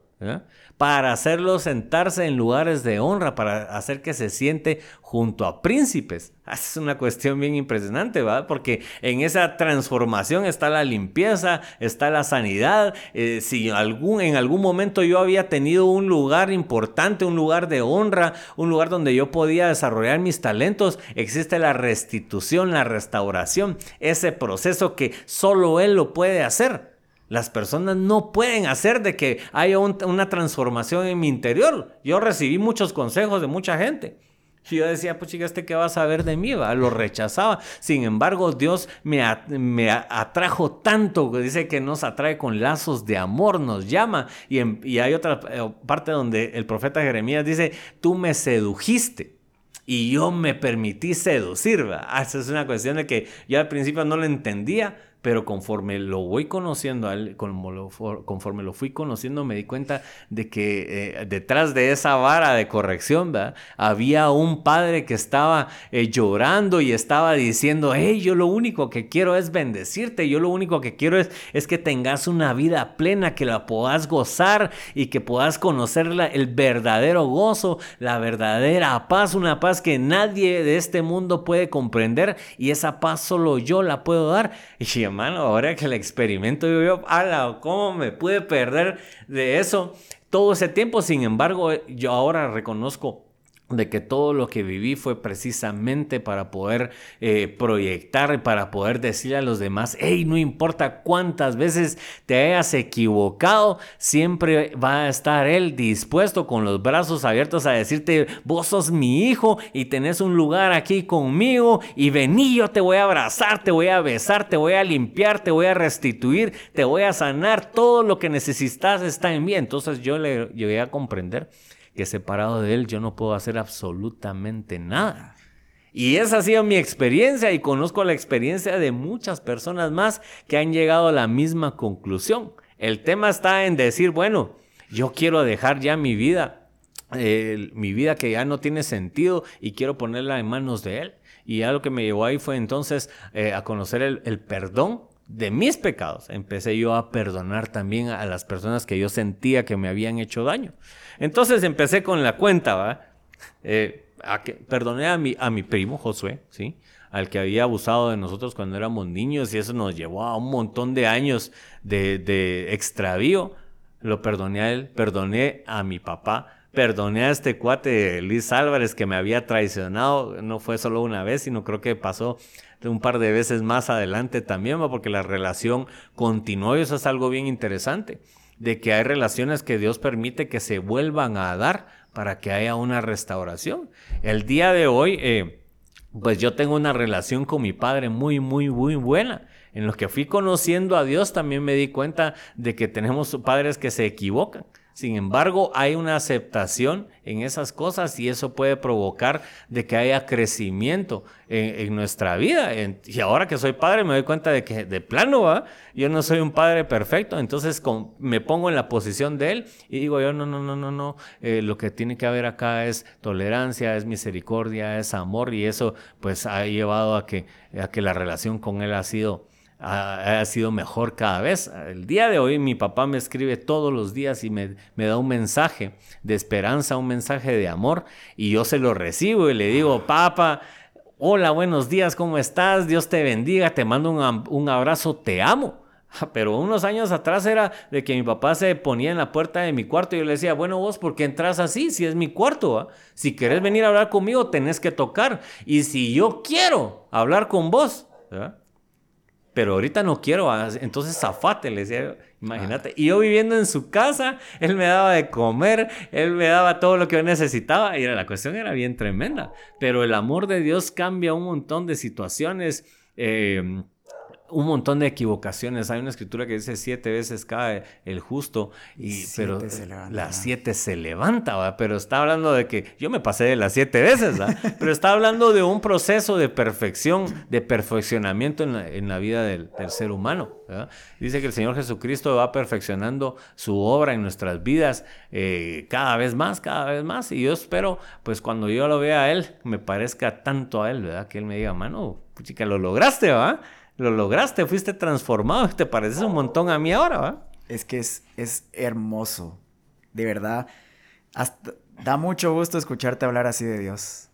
para hacerlo sentarse en lugares de honra, para hacer que se siente junto a príncipes. Ah, es una cuestión bien impresionante, ¿verdad? Porque en esa transformación está la limpieza, está la sanidad. Eh, si en algún momento yo había tenido un lugar importante, un lugar de honra, un lugar donde yo podía desarrollar mis talentos, existe la restitución, la restauración, ese proceso que solo Él lo puede hacer. Las personas no pueden hacer de que haya una transformación en mi interior. Yo recibí muchos consejos de mucha gente. Y yo decía, pues chica, ¿este qué va a saber de mí? ¿va? Lo rechazaba. Sin embargo, Dios me, me atrajo tanto, dice que nos atrae con lazos de amor, nos llama. Y, y hay otra eh, parte donde el profeta Jeremías dice, tú me sedujiste y yo me permití seducir. ¿va? Esa es una cuestión de que yo al principio no lo entendía, pero conforme lo voy conociendo a conforme lo fui conociendo, me di cuenta de que eh, detrás de esa vara de corrección, había un padre que estaba eh, llorando y estaba diciendo, hey, yo lo único que quiero es bendecirte, yo lo único que quiero es, es que tengas una vida plena, que la puedas gozar y que puedas conocer el verdadero gozo, la verdadera paz, una paz que nadie de este mundo puede comprender y esa paz solo yo la puedo dar. Y hermano, ahora que el experimento, yo ala, ¿cómo me pude perder de eso todo ese tiempo? Sin embargo, yo ahora reconozco de que todo lo que viví fue precisamente para poder eh, proyectar, para poder decirle a los demás, hey, no importa cuántas veces te hayas equivocado, siempre va a estar Él dispuesto con los brazos abiertos a decirte, vos sos mi hijo y tenés un lugar aquí conmigo y vení, yo te voy a abrazar, te voy a besar, te voy a limpiar, te voy a restituir, te voy a sanar, todo lo que necesitas está en mí. Entonces yo le llegué a comprender que separado de Él yo no puedo hacer absolutamente nada. Y esa ha sido mi experiencia y conozco la experiencia de muchas personas más que han llegado a la misma conclusión. El tema está en decir, bueno, yo quiero dejar ya mi vida, mi vida que ya no tiene sentido y quiero ponerla en manos de Él. Y algo que me llevó ahí fue entonces eh, a conocer el, el perdón de mis pecados. Empecé yo a perdonar también a las personas que yo sentía que me habían hecho daño. Entonces empecé con la cuenta, ¿va? Eh, perdoné a mi, a mi primo Josué, ¿sí? Al que había abusado de nosotros cuando éramos niños y eso nos llevó a un montón de años de, de extravío. Lo perdoné a él, perdoné a mi papá, perdoné a este cuate Luis Álvarez que me había traicionado. No fue solo una vez, sino creo que pasó un par de veces más adelante también, porque la relación continuó y eso es algo bien interesante, de que hay relaciones que Dios permite que se vuelvan a dar para que haya una restauración. El día de hoy, eh, pues yo tengo una relación con mi padre muy, muy, muy buena. En lo que fui conociendo a Dios también me di cuenta de que tenemos padres que se equivocan sin embargo, hay una aceptación en esas cosas y eso puede provocar de que haya crecimiento en, nuestra vida. y ahora que soy padre me doy cuenta de que de plano, ¿va? yo no soy un padre perfecto, entonces me pongo en la posición de él y digo yo, no, no, no, no, no, eh, lo que tiene que haber acá es tolerancia, es misericordia, es amor y eso pues ha llevado a que, a que la relación con él ha sido ha, sido mejor cada vez. El día de hoy mi papá me escribe todos los días y me, da un mensaje de esperanza, un mensaje de amor y yo se lo recibo y le digo, papá, hola, buenos días, ¿cómo estás? Dios te bendiga, te mando un, abrazo, te amo. Pero unos años atrás era de que mi papá se ponía en la puerta de mi cuarto y yo le decía, bueno vos, ¿por qué entras así? Si es mi cuarto, si querés venir a hablar conmigo, tenés que tocar. Y si yo quiero hablar con vos, ¿verdad? Pero ahorita no quiero, ah, entonces zafate, le decía, imagínate. Y yo viviendo en su casa, él me daba de comer, él me daba todo lo que yo necesitaba, y la cuestión era bien tremenda. Pero el amor de Dios cambia un montón de situaciones. Eh, un montón de equivocaciones. Hay una escritura que dice siete veces cae el justo, y, pero las siete se levanta, ¿va? pero está hablando de que yo me pasé de las siete veces, ¿va? pero está hablando de un proceso de perfección, de perfeccionamiento en la, vida del, ser humano. Dice que el Señor Jesucristo va perfeccionando su obra en nuestras vidas eh, cada vez más, cada vez más, y yo espero, pues cuando yo lo vea a Él, me parezca tanto a Él, ¿verdad? Que Él me diga, mano, chica, lo lograste, ¿va? Lo lograste, fuiste transformado, te pareces un montón a mí ahora, ¿va? Es que es, es hermoso, de verdad. da mucho gusto escucharte hablar así de Dios.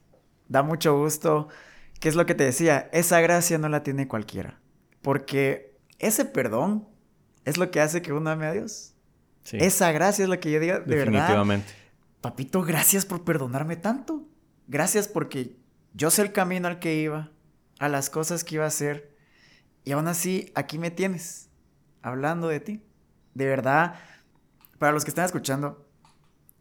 Da mucho gusto, ¿qué es lo que te decía? Esa gracia no la tiene cualquiera. Porque ese perdón es lo que hace que uno ame a Dios. Esa gracia es lo que yo diga, de Definitivamente. verdad. Papito, gracias por perdonarme tanto. Gracias porque yo sé el camino al que iba, a las cosas que iba a hacer y aún así, aquí me tienes, hablando de ti. De verdad, para los que están escuchando,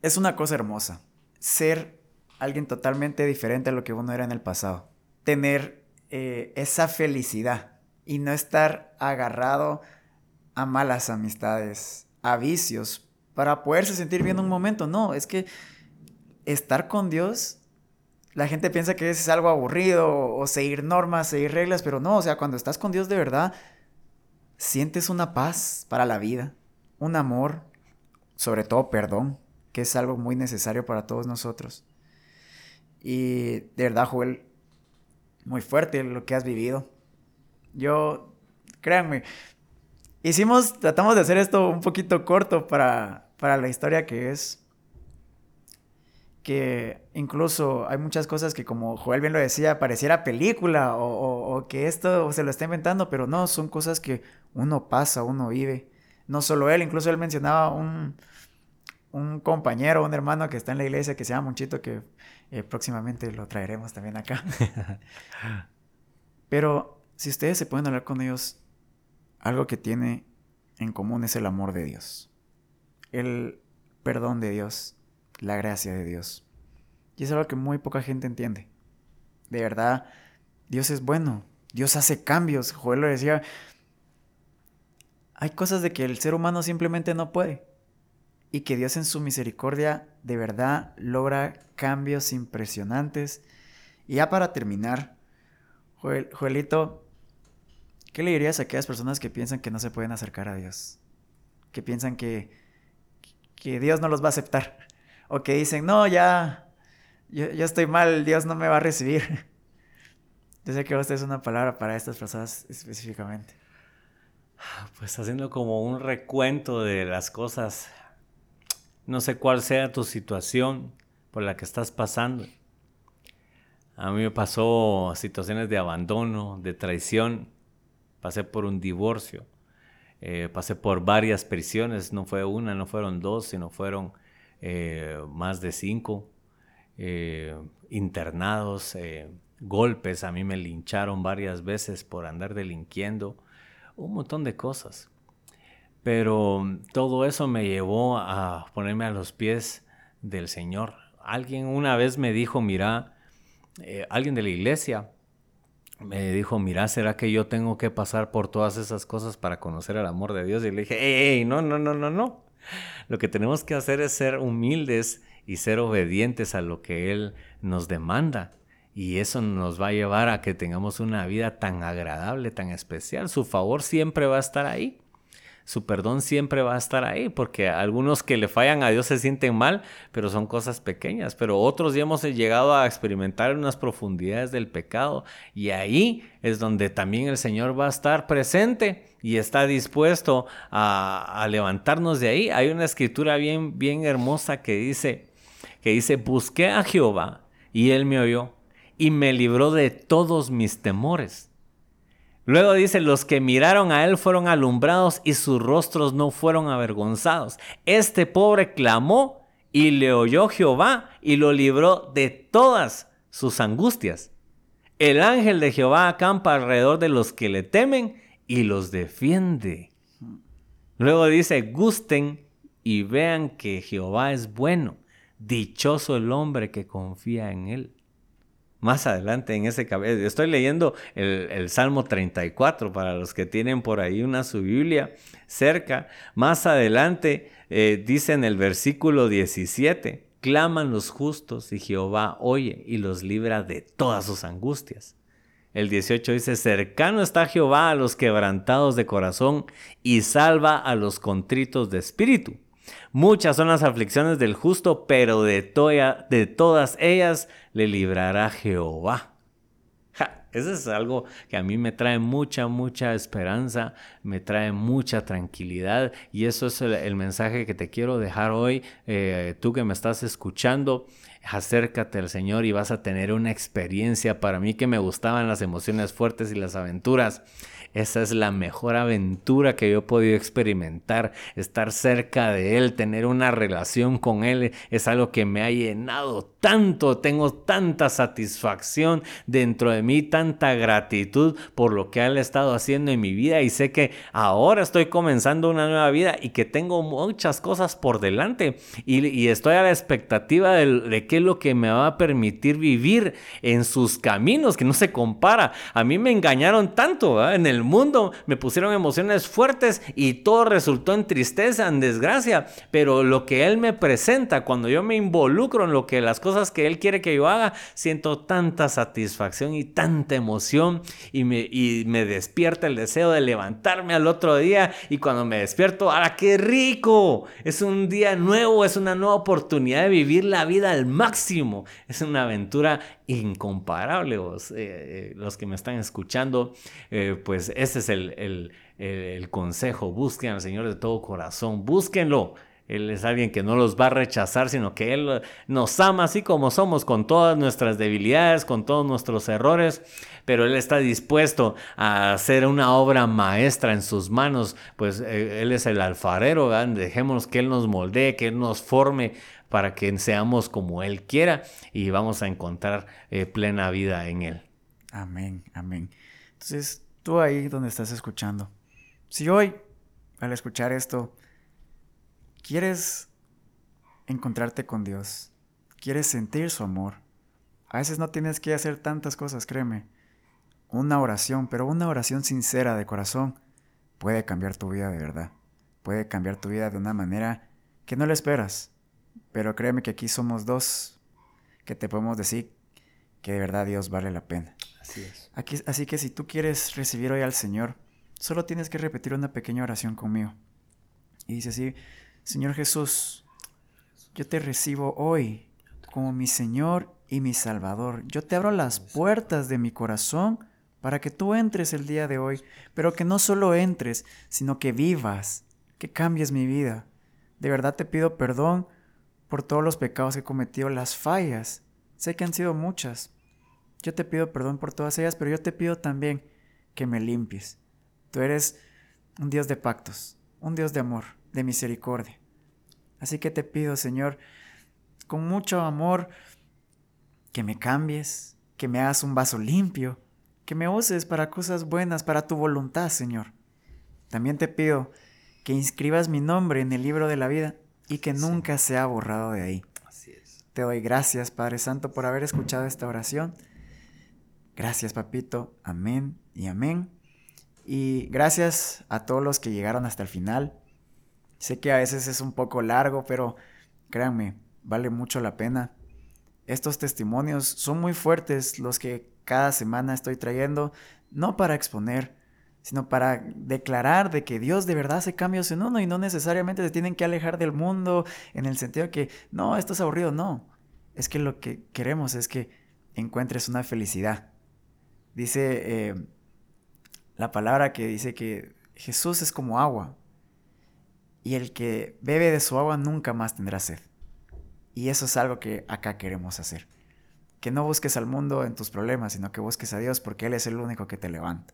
es una cosa hermosa. Ser alguien totalmente diferente a lo que uno era en el pasado. Tener eh, esa felicidad y no estar agarrado a malas amistades, a vicios, para poderse sentir bien un momento. No, es que estar con Dios la gente piensa que es algo aburrido o seguir normas, seguir reglas, pero no, o sea, cuando estás con Dios de verdad, sientes una paz para la vida, un amor, sobre todo perdón, que es algo muy necesario para todos nosotros. Y de verdad, Joel, muy fuerte lo que has vivido. Yo, créanme, hicimos, tratamos de hacer esto un poquito corto para, para la historia que es que incluso hay muchas cosas que como Joel bien lo decía, pareciera película o, que esto se lo está inventando, pero no, son cosas que uno pasa, uno vive. No solo él, incluso él mencionaba un, un compañero, un hermano que está en la iglesia que se llama Monchito, que eh, próximamente lo traeremos también acá. pero si ustedes se pueden hablar con ellos, algo que tiene en común es el amor de Dios, el perdón de Dios, la gracia de Dios. Y es algo que muy poca gente entiende. De verdad, Dios es bueno. Dios hace cambios. Joel lo decía. Hay cosas de que el ser humano simplemente no puede. Y que Dios en su misericordia de verdad logra cambios impresionantes. Y ya para terminar, Joel, Joelito, ¿qué le dirías a aquellas personas que piensan que no se pueden acercar a Dios? Que piensan que, que Dios no los va a aceptar o que dicen, no, ya, yo, estoy mal, Dios no me va a recibir. Yo sé que usted es una palabra para estas personas específicamente. Pues haciendo como un recuento de las cosas, no sé cuál sea tu situación por la que estás pasando. A mí me pasó situaciones de abandono, de traición, pasé por un divorcio, eh, pasé por varias prisiones, no fue una, no fueron dos, sino fueron eh, más de cinco eh, internados, eh, golpes, a mí me lincharon varias veces por andar delinquiendo, un montón de cosas. Pero todo eso me llevó a ponerme a los pies del Señor. Alguien una vez me dijo, mira, alguien de la iglesia me dijo, mira, ¿será que yo tengo que pasar por todas esas cosas para conocer el amor de Dios? Y le dije, ey, ey, no, no, no, no, no. Lo que tenemos que hacer es ser humildes y ser obedientes a lo que Él nos demanda. Y eso nos va a llevar a que tengamos una vida tan agradable, tan especial. Su favor siempre va a estar ahí. Su perdón siempre va a estar ahí, porque algunos que le fallan a Dios se sienten mal, pero son cosas pequeñas. Pero otros ya hemos llegado a experimentar unas profundidades del pecado. Y ahí es donde también el Señor va a estar presente y está dispuesto a, levantarnos de ahí. Hay una escritura bien, bien hermosa que dice, que dice, busqué a Jehová y él me oyó y me libró de todos mis temores. Luego dice, los que miraron a él fueron alumbrados y sus rostros no fueron avergonzados. Este pobre clamó y le oyó Jehová y lo libró de todas sus angustias. El ángel de Jehová acampa alrededor de los que le temen y los defiende. Luego dice, gusten y vean que Jehová es bueno, dichoso el hombre que confía en él. Más adelante en ese capítulo. Estoy leyendo el, Salmo 34 para los que tienen por ahí una su Biblia cerca. Más adelante eh, dice en el versículo 17, claman los justos y Jehová oye y los libra de todas sus angustias. El 18 dice, cercano está Jehová a los quebrantados de corazón y salva a los contritos de espíritu. Muchas son las aflicciones del justo, pero de, todas ellas le librará Jehová. eso es algo que a mí me trae mucha, mucha esperanza, me trae mucha tranquilidad y eso es el, mensaje que te quiero dejar hoy, eh, tú que me estás escuchando acércate al Señor y vas a tener una experiencia. Para mí que me gustaban las emociones fuertes y las aventuras, esa es la mejor aventura que yo he podido experimentar. Estar cerca de Él, tener una relación con Él, es algo que me ha llenado tanto. Tengo tanta satisfacción dentro de mí, tanta gratitud por lo que Él ha estado haciendo en mi vida. Y sé que ahora estoy comenzando una nueva vida y que tengo muchas cosas por delante. Y, estoy a la expectativa de, qué es lo que me va a permitir vivir en sus caminos, que no se compara. A mí me engañaron tanto en el mundo, me pusieron emociones fuertes y todo resultó en tristeza, en desgracia. Pero lo que Él me presenta, cuando yo me involucro en lo que las cosas que Él quiere que yo haga, siento tanta satisfacción y tanta emoción y me, y me despierta el deseo de levantarme al otro día y cuando me despierto, ¡ah, qué rico! Es un día nuevo, es una nueva oportunidad de vivir la vida al máximo. Es una aventura incomparable. Vos, eh, eh, los que me están escuchando, eh, pues ese es el, consejo. Busquen al Señor de todo corazón. Búsquenlo. Él es alguien que no los va a rechazar, sino que Él nos ama así como somos, con todas nuestras debilidades, con todos nuestros errores, pero Él está dispuesto a hacer una obra maestra en sus manos, pues Él es el alfarero, dejémonos que Él nos moldee, que Él nos forme para que seamos como Él quiera y vamos a encontrar eh, plena vida en Él. Amén, amén. Entonces, tú ahí donde estás escuchando, si hoy, al escuchar esto, quieres encontrarte con Dios, quieres sentir su amor, a veces no tienes que hacer tantas cosas, créeme. Una oración, pero una oración sincera de corazón, puede cambiar tu vida de verdad. Puede cambiar tu vida de una manera que no le esperas. Pero créeme que aquí somos dos que te podemos decir que de verdad Dios vale la pena. Así. Aquí, así que si tú quieres recibir hoy al Señor, solo tienes que repetir una pequeña oración conmigo. Y dice así, Señor Jesús, yo te recibo hoy como mi Señor y mi Salvador. Yo te abro las puertas de mi corazón para que tú entres el día de hoy, pero que no solo entres, sino que vivas, que cambies mi vida. De verdad te pido perdón por todos los pecados que he cometido, las fallas. Sé que han sido muchas. Yo te pido perdón por todas ellas, pero yo te pido también que me limpies. Tú eres un Dios de pactos, un Dios de amor, de misericordia. Así que te pido, Señor, con mucho amor, que me cambies, que me hagas un vaso limpio, que me uses para cosas buenas, para tu voluntad, Señor. También te pido que inscribas mi nombre en el libro de la vida y que nunca se ha borrado de ahí. Así es. Te doy gracias, Padre Santo, por haber escuchado esta oración. Gracias, Papito. Amén y amén. Y gracias a todos los que llegaron hasta el final. Sé que a veces es un poco largo, pero créanme, vale mucho la pena. Estos testimonios son muy fuertes los que cada semana estoy trayendo, no para exponer, sino para declarar de que Dios de verdad hace cambios en uno y no necesariamente se tienen que alejar del mundo en el sentido de que, no, esto es aburrido, no. Es que lo que queremos es que encuentres una felicidad. Dice eh, la palabra que dice que Jesús es como agua y el que bebe de su agua nunca más tendrá sed. Y eso es algo que acá queremos hacer. Que no busques al mundo en tus problemas, sino que busques a Dios porque Él es el único que te levanta.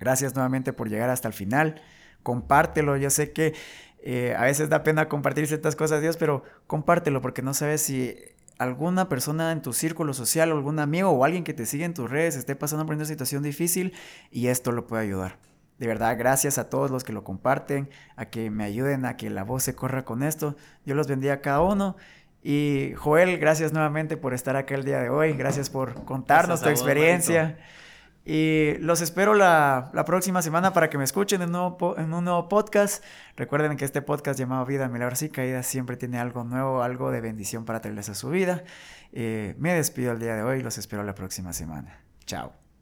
Gracias nuevamente por llegar hasta el final. Compártelo. Yo sé que eh, a veces da pena compartir ciertas cosas, Dios, pero compártelo porque no sabes si alguna persona en tu círculo social, o algún amigo o alguien que te sigue en tus redes esté pasando por una situación difícil y esto lo puede ayudar. De verdad, gracias a todos los que lo comparten, a que me ayuden a que la voz se corra con esto. Yo los bendiga a cada uno Y Joel, gracias nuevamente por estar acá el día de hoy. Gracias por contarnos tu experiencia. Y los espero la, próxima semana para que me escuchen en un, nuevo, en un nuevo podcast. Recuerden que este podcast llamado Vida Milagros y Caídas siempre tiene algo nuevo, algo de bendición para traerles a su vida. Eh, me despido el día de hoy, los espero la próxima semana. Chao.